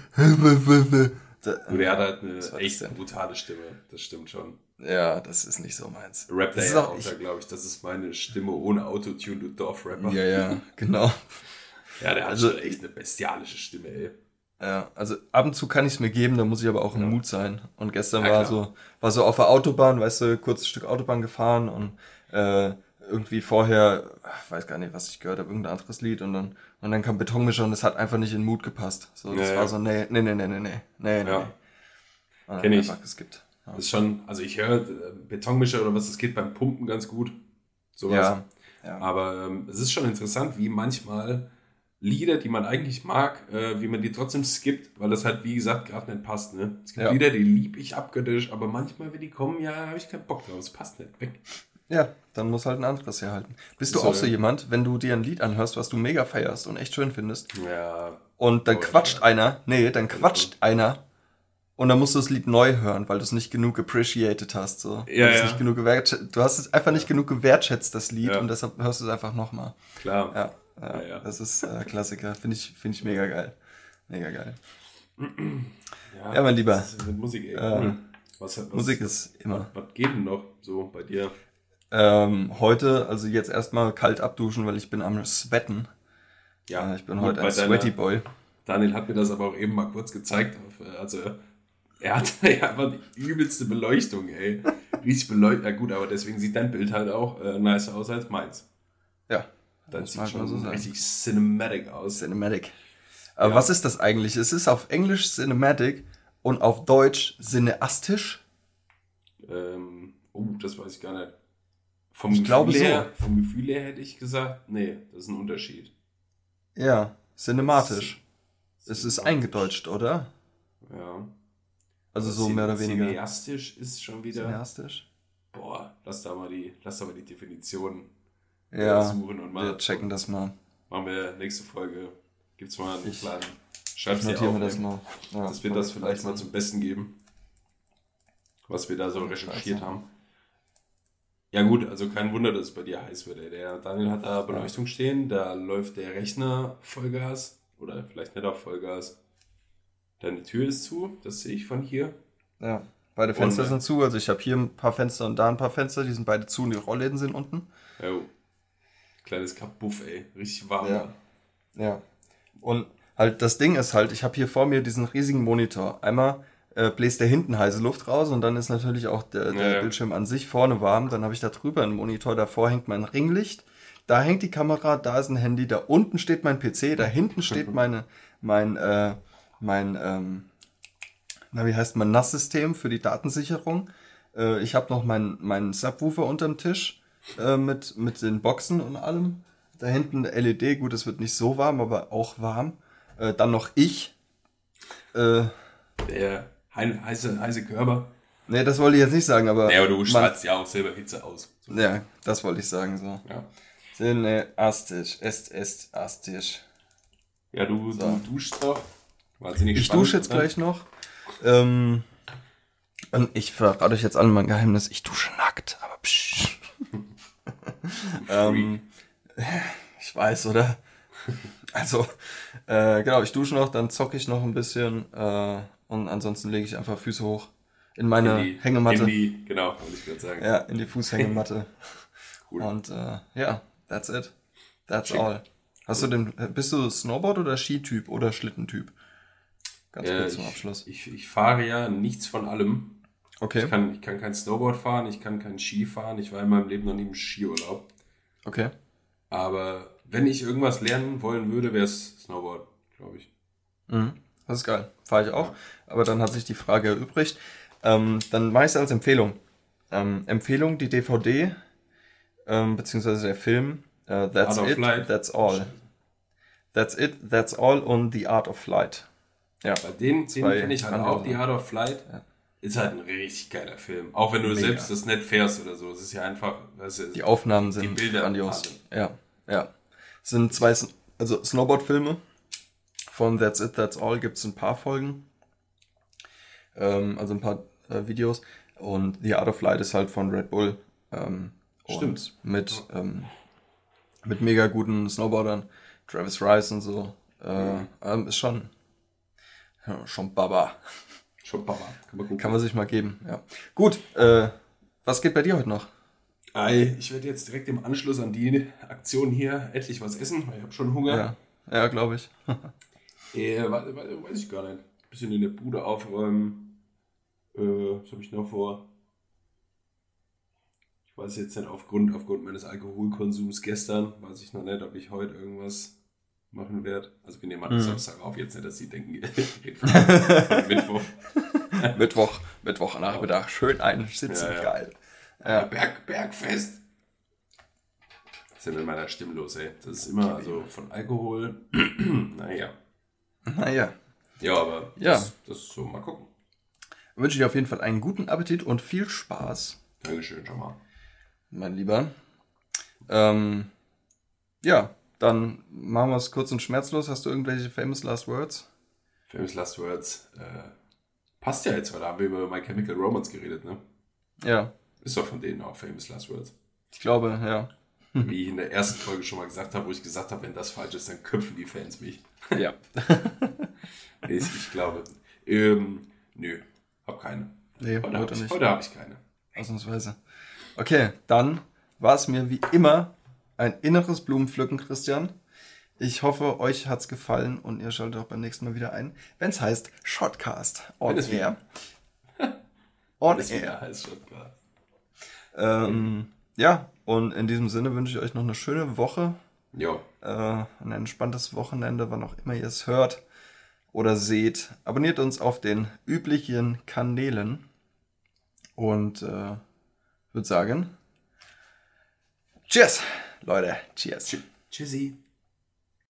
B: er hat halt eine echt
A: denn?
B: brutale Stimme. Das stimmt schon.
A: Ja, das ist nicht so meins. Das ist
B: ja
A: auch,
B: auch, glaube ich. Das ist meine Stimme ohne Autotune, du Dorf-Rapper.
A: ja, ja, genau.
B: Ja, der hat
A: Also-
B: schon echt eine bestialische Stimme, ey.
A: Ja, also ab und zu kann ich es mir geben, da muss ich aber auch im
B: Ja.
A: Mut sein. Und gestern
B: Ja,
A: war
B: klar.
A: so, war so auf der Autobahn, weißt du, kurzes Stück Autobahn gefahren und äh, irgendwie vorher, weiß gar nicht, was ich gehört habe, irgendein anderes Lied und dann und dann kam Betonmischer und es hat einfach nicht in den Mut gepasst. So, das
B: Ja,
A: war so, nee, nee, nee, nee, nee, nee, nee, nee.
B: Ja.
A: nee. Und dann
B: Kenn ich.
A: geskippt. Ja.
B: Das ist schon, also ich höre äh, Betonmischer oder was, das geht beim Pumpen ganz gut. Sowas.
A: Ja, ja.
B: Aber ähm, es ist schon interessant, wie manchmal Lieder, die man eigentlich mag, äh, wie man die trotzdem skippt, weil das halt, wie gesagt, gerade nicht passt. Ne? Es gibt
A: Ja.
B: Lieder, die lieb ich abgöttisch, aber manchmal, wenn die kommen, ja, habe ich keinen Bock drauf. Es passt nicht. Weg.
A: Ja, dann muss halt ein anderes herhalten. Bist du
B: So,
A: auch so
B: ja.
A: jemand, wenn du dir ein Lied anhörst, was du mega feierst und echt schön findest,
B: Ja,
A: und dann
B: Oh,
A: quatscht
B: ja.
A: einer, nee, dann quatscht einer und dann musst du das Lied neu hören, weil du es nicht genug appreciated hast. So.
B: Ja,
A: du, hast
B: ja.
A: Nicht genug du hast es einfach nicht genug gewertschätzt, das Lied,
B: Ja.
A: und deshalb hörst du es einfach nochmal.
B: klar.
A: Ja, ja,
B: Ja,
A: das ist äh, Klassiker. Finde ich, finde ich mega geil. Mega geil.
B: Ja,
A: Ja, mein Lieber.
B: mit Musik, ey.
A: Ja.
B: Cool. Was, was,
A: Musik ist immer.
B: Was, was geht denn noch so bei dir?
A: Ähm, heute, also jetzt erstmal kalt abduschen, weil ich bin am Sweaten. Ja, ich bin heute ein
B: deiner-
A: Sweaty Boy.
B: Daniel hat mir das aber auch eben mal kurz gezeigt. Äh, also, er hat ja einfach die übelste Beleuchtung, ey. Richtig beleuchtet. Ja, gut, aber deswegen sieht dein Bild halt auch äh, nicer aus als meins.
A: Ja,
B: Das
A: muss
B: sieht schon
A: mal so
B: richtig cinematic aus.
A: Cinematic. Aber
B: Ja.
A: was ist das eigentlich? Es ist auf Englisch Cinematic und auf Deutsch cineastisch.
B: Ähm, oh, das weiß ich gar nicht. Vom
A: Ich
B: Gefühl
A: glaube
B: her, Vom Gefühl her hätte ich gesagt, nee, das ist ein Unterschied.
A: Ja, cinematisch. Es ist eingedeutscht, oder?
B: Ja.
A: Also so mehr oder weniger.
B: Cineastisch ist schon wieder.
A: Cineastisch.
B: Boah, lass da mal die, lass da mal die Definition
A: Ja,
B: suchen und mal.
A: wir checken das mal.
B: Machen wir nächste Folge. Gibt's mal einen
A: Ich-
B: kleinen. Schreib's dir auf.
A: wir das mal. Ja,
B: Das wird das vielleicht mal zum Besten geben. Was wir da so recherchiert haben. Ja gut, also kein Wunder, dass es bei dir heiß wird. Ey. Der Daniel hat da Beleuchtung stehen, da läuft der Rechner Vollgas oder vielleicht nicht auf Vollgas. Deine Tür ist zu, das sehe ich von hier.
A: Ja. Beide Fenster
B: Und, äh,
A: sind zu, also ich habe hier ein paar Fenster und da ein paar Fenster, die sind beide zu und die Rollläden sind unten.
B: Jo. Kleines Kapuff, ey. Richtig warm.
A: Ja. Ja. Und halt das Ding ist halt, ich habe hier vor mir diesen riesigen Monitor. Einmal äh, bläst der hinten heiße Luft raus und dann ist natürlich auch der, der
B: Ja, ja.
A: Bildschirm an sich vorne warm. Dann habe ich da drüber einen Monitor, davor hängt mein Ringlicht. Da hängt die Kamera, da ist ein Handy, da unten steht mein PC, da hinten steht meine, mein, äh, mein, ähm, na, wie heißt mein NAS-System für die Datensicherung. Äh, ich habe noch meinen mein Subwoofer unterm Tisch äh, mit, mit den Boxen und allem. Da hinten eine LED, gut, es wird nicht so warm, aber auch warm. Äh, dann noch ich. Äh,
B: Der hei- heiße, heiße Körper.
A: nee, das wollte ich jetzt nicht sagen, aber.
B: Ja, aber du strahlst ja auch selber Hitze aus. So,
A: Ja, das wollte ich sagen, so.
B: ja.
A: Cineastisch, est, est, astisch.
B: Ja, du,
A: So.
B: du duschst doch. Wahnsinnig
A: Ich
B: spannend,
A: dusche jetzt
B: oder?
A: gleich noch. Ähm, und ich verrate euch jetzt allen mein Geheimnis. Ich dusche nackt, aber psch. ähm, ich weiß, oder? Also, äh, genau, ich dusche noch, dann zocke ich noch ein bisschen äh, und ansonsten lege ich einfach Füße hoch in meine
B: In die-
A: Hängematte.
B: In die, genau, wollte ich gerade sagen.
A: ja, in die Fußhängematte.
B: Cool.
A: Und äh, ja, that's it. That's
B: Schick.
A: all. Hast du den, bist du Snowboard oder Skityp oder Schlittentyp? Ganz
B: Äh,
A: kurz zum
B: ich,
A: Abschluss.
B: Ich, ich fahre ja nichts von allem.
A: Okay,
B: Ich kann, ich kann kein Snowboard fahren, ich kann kein Ski fahren. Ich war in meinem Leben noch nie im Skiurlaub.
A: okay.
B: Aber wenn ich irgendwas lernen wollen würde, wäre es Snowboard, glaube ich.
A: Mhm. Das ist geil. Fahre ich auch. Aber dann hat sich die Frage erübrigt. Ähm, dann mache ich es als Empfehlung. Ähm, Empfehlung, die DVD, ähm, beziehungsweise der Film, äh, That's
B: Art
A: It,
B: Flight.
A: That's All. That's It, That's All und The Art of Flight. Ja.
B: Bei den
A: Zwei
B: kenne ich halt auch, die Art of Flight.
A: Ja.
B: Ist halt ein richtig geiler Film. Auch wenn du
A: Mega.
B: selbst das nicht fährst oder so. Es ist ja einfach, weißt du,
A: Die Aufnahmen sind
B: Die Bilder,
A: grandios. Ja, ja. Es sind zwei, also Snowboard-Filme. Von That's It, That's All gibt es ein paar Folgen. Ähm, also ein paar äh, Videos. Und The Art of Flight ist halt von Red Bull. Ähm,
B: Stimmt.
A: Und mit, ähm, mit mega guten Snowboardern. Travis Rice und so. Äh,
B: Mhm.
A: ähm, ist schon, schon Baba.
B: Schon Papa. Kann man gucken.
A: Kann man sich mal geben, ja. Gut, äh, was geht bei dir heute noch?
B: Ei, ich werde jetzt direkt im Anschluss an die Aktion hier endlich was essen, weil ich habe schon Hunger.
A: Ja, ja glaube ich.
B: Äh, weiß, ich gar nicht. Bisschen in der Bude aufräumen. Äh, was habe ich noch vor? Ich weiß jetzt nicht, aufgrund, aufgrund meines Alkoholkonsums gestern, weiß ich noch nicht, ob ich heute irgendwas machen werde. Also wir nehmen mal
A: Mhm.
B: Samstag auf, jetzt nicht, dass sie denken, ich rede von, von Mittwoch.
A: Mittwoch, Mittwochnachmittag, schön einsitzen,
B: Ja, ja.
A: geil.
B: Ja. Berg, Bergfest. Was ist denn in meiner Stimme los, ey? Das ist immer also von Alkohol. naja.
A: Naja,
B: Ja, aber
A: Ja.
B: Das, das ist so, mal gucken.
A: wünsche dir auf jeden Fall einen guten Appetit und viel Spaß,
B: Dankeschön schon mal.
A: mein Lieber. Ähm, ja, dann machen wir es kurz und schmerzlos. Hast du irgendwelche famous last words?
B: Famous Last Words. Äh, passt ja jetzt, weil da haben wir über My Chemical Romance geredet, ne?
A: Ja,
B: Ist doch von denen auch Famous Last Words.
A: ich glaube, ja.
B: Wie ich in der ersten Folge schon mal gesagt habe, wo ich gesagt habe, wenn das falsch ist, dann köpfen die Fans mich.
A: Ja.
B: Ich, ich glaube. Ähm, nö, hab keine.
A: Nee,
B: Heute
A: heute
B: habe ich, heute hab ich keine.
A: Ausnahmsweise. Okay, dann war es mir wie immer ein inneres Blumenpflücken, Christian. Ich hoffe, euch hat's gefallen und ihr schaltet auch beim nächsten Mal wieder ein, wenn es heißt Shotcast on
B: Wenn
A: Air. on Air.
B: heißt klar.
A: Ähm, ja, und in diesem Sinne wünsche ich euch noch eine schöne Woche,
B: Jo,
A: äh, ein entspanntes Wochenende, wann auch immer ihr es hört oder seht. Abonniert uns auf den üblichen Kanälen und äh, würde sagen, Cheers, Leute, Cheers.
B: tschüssi.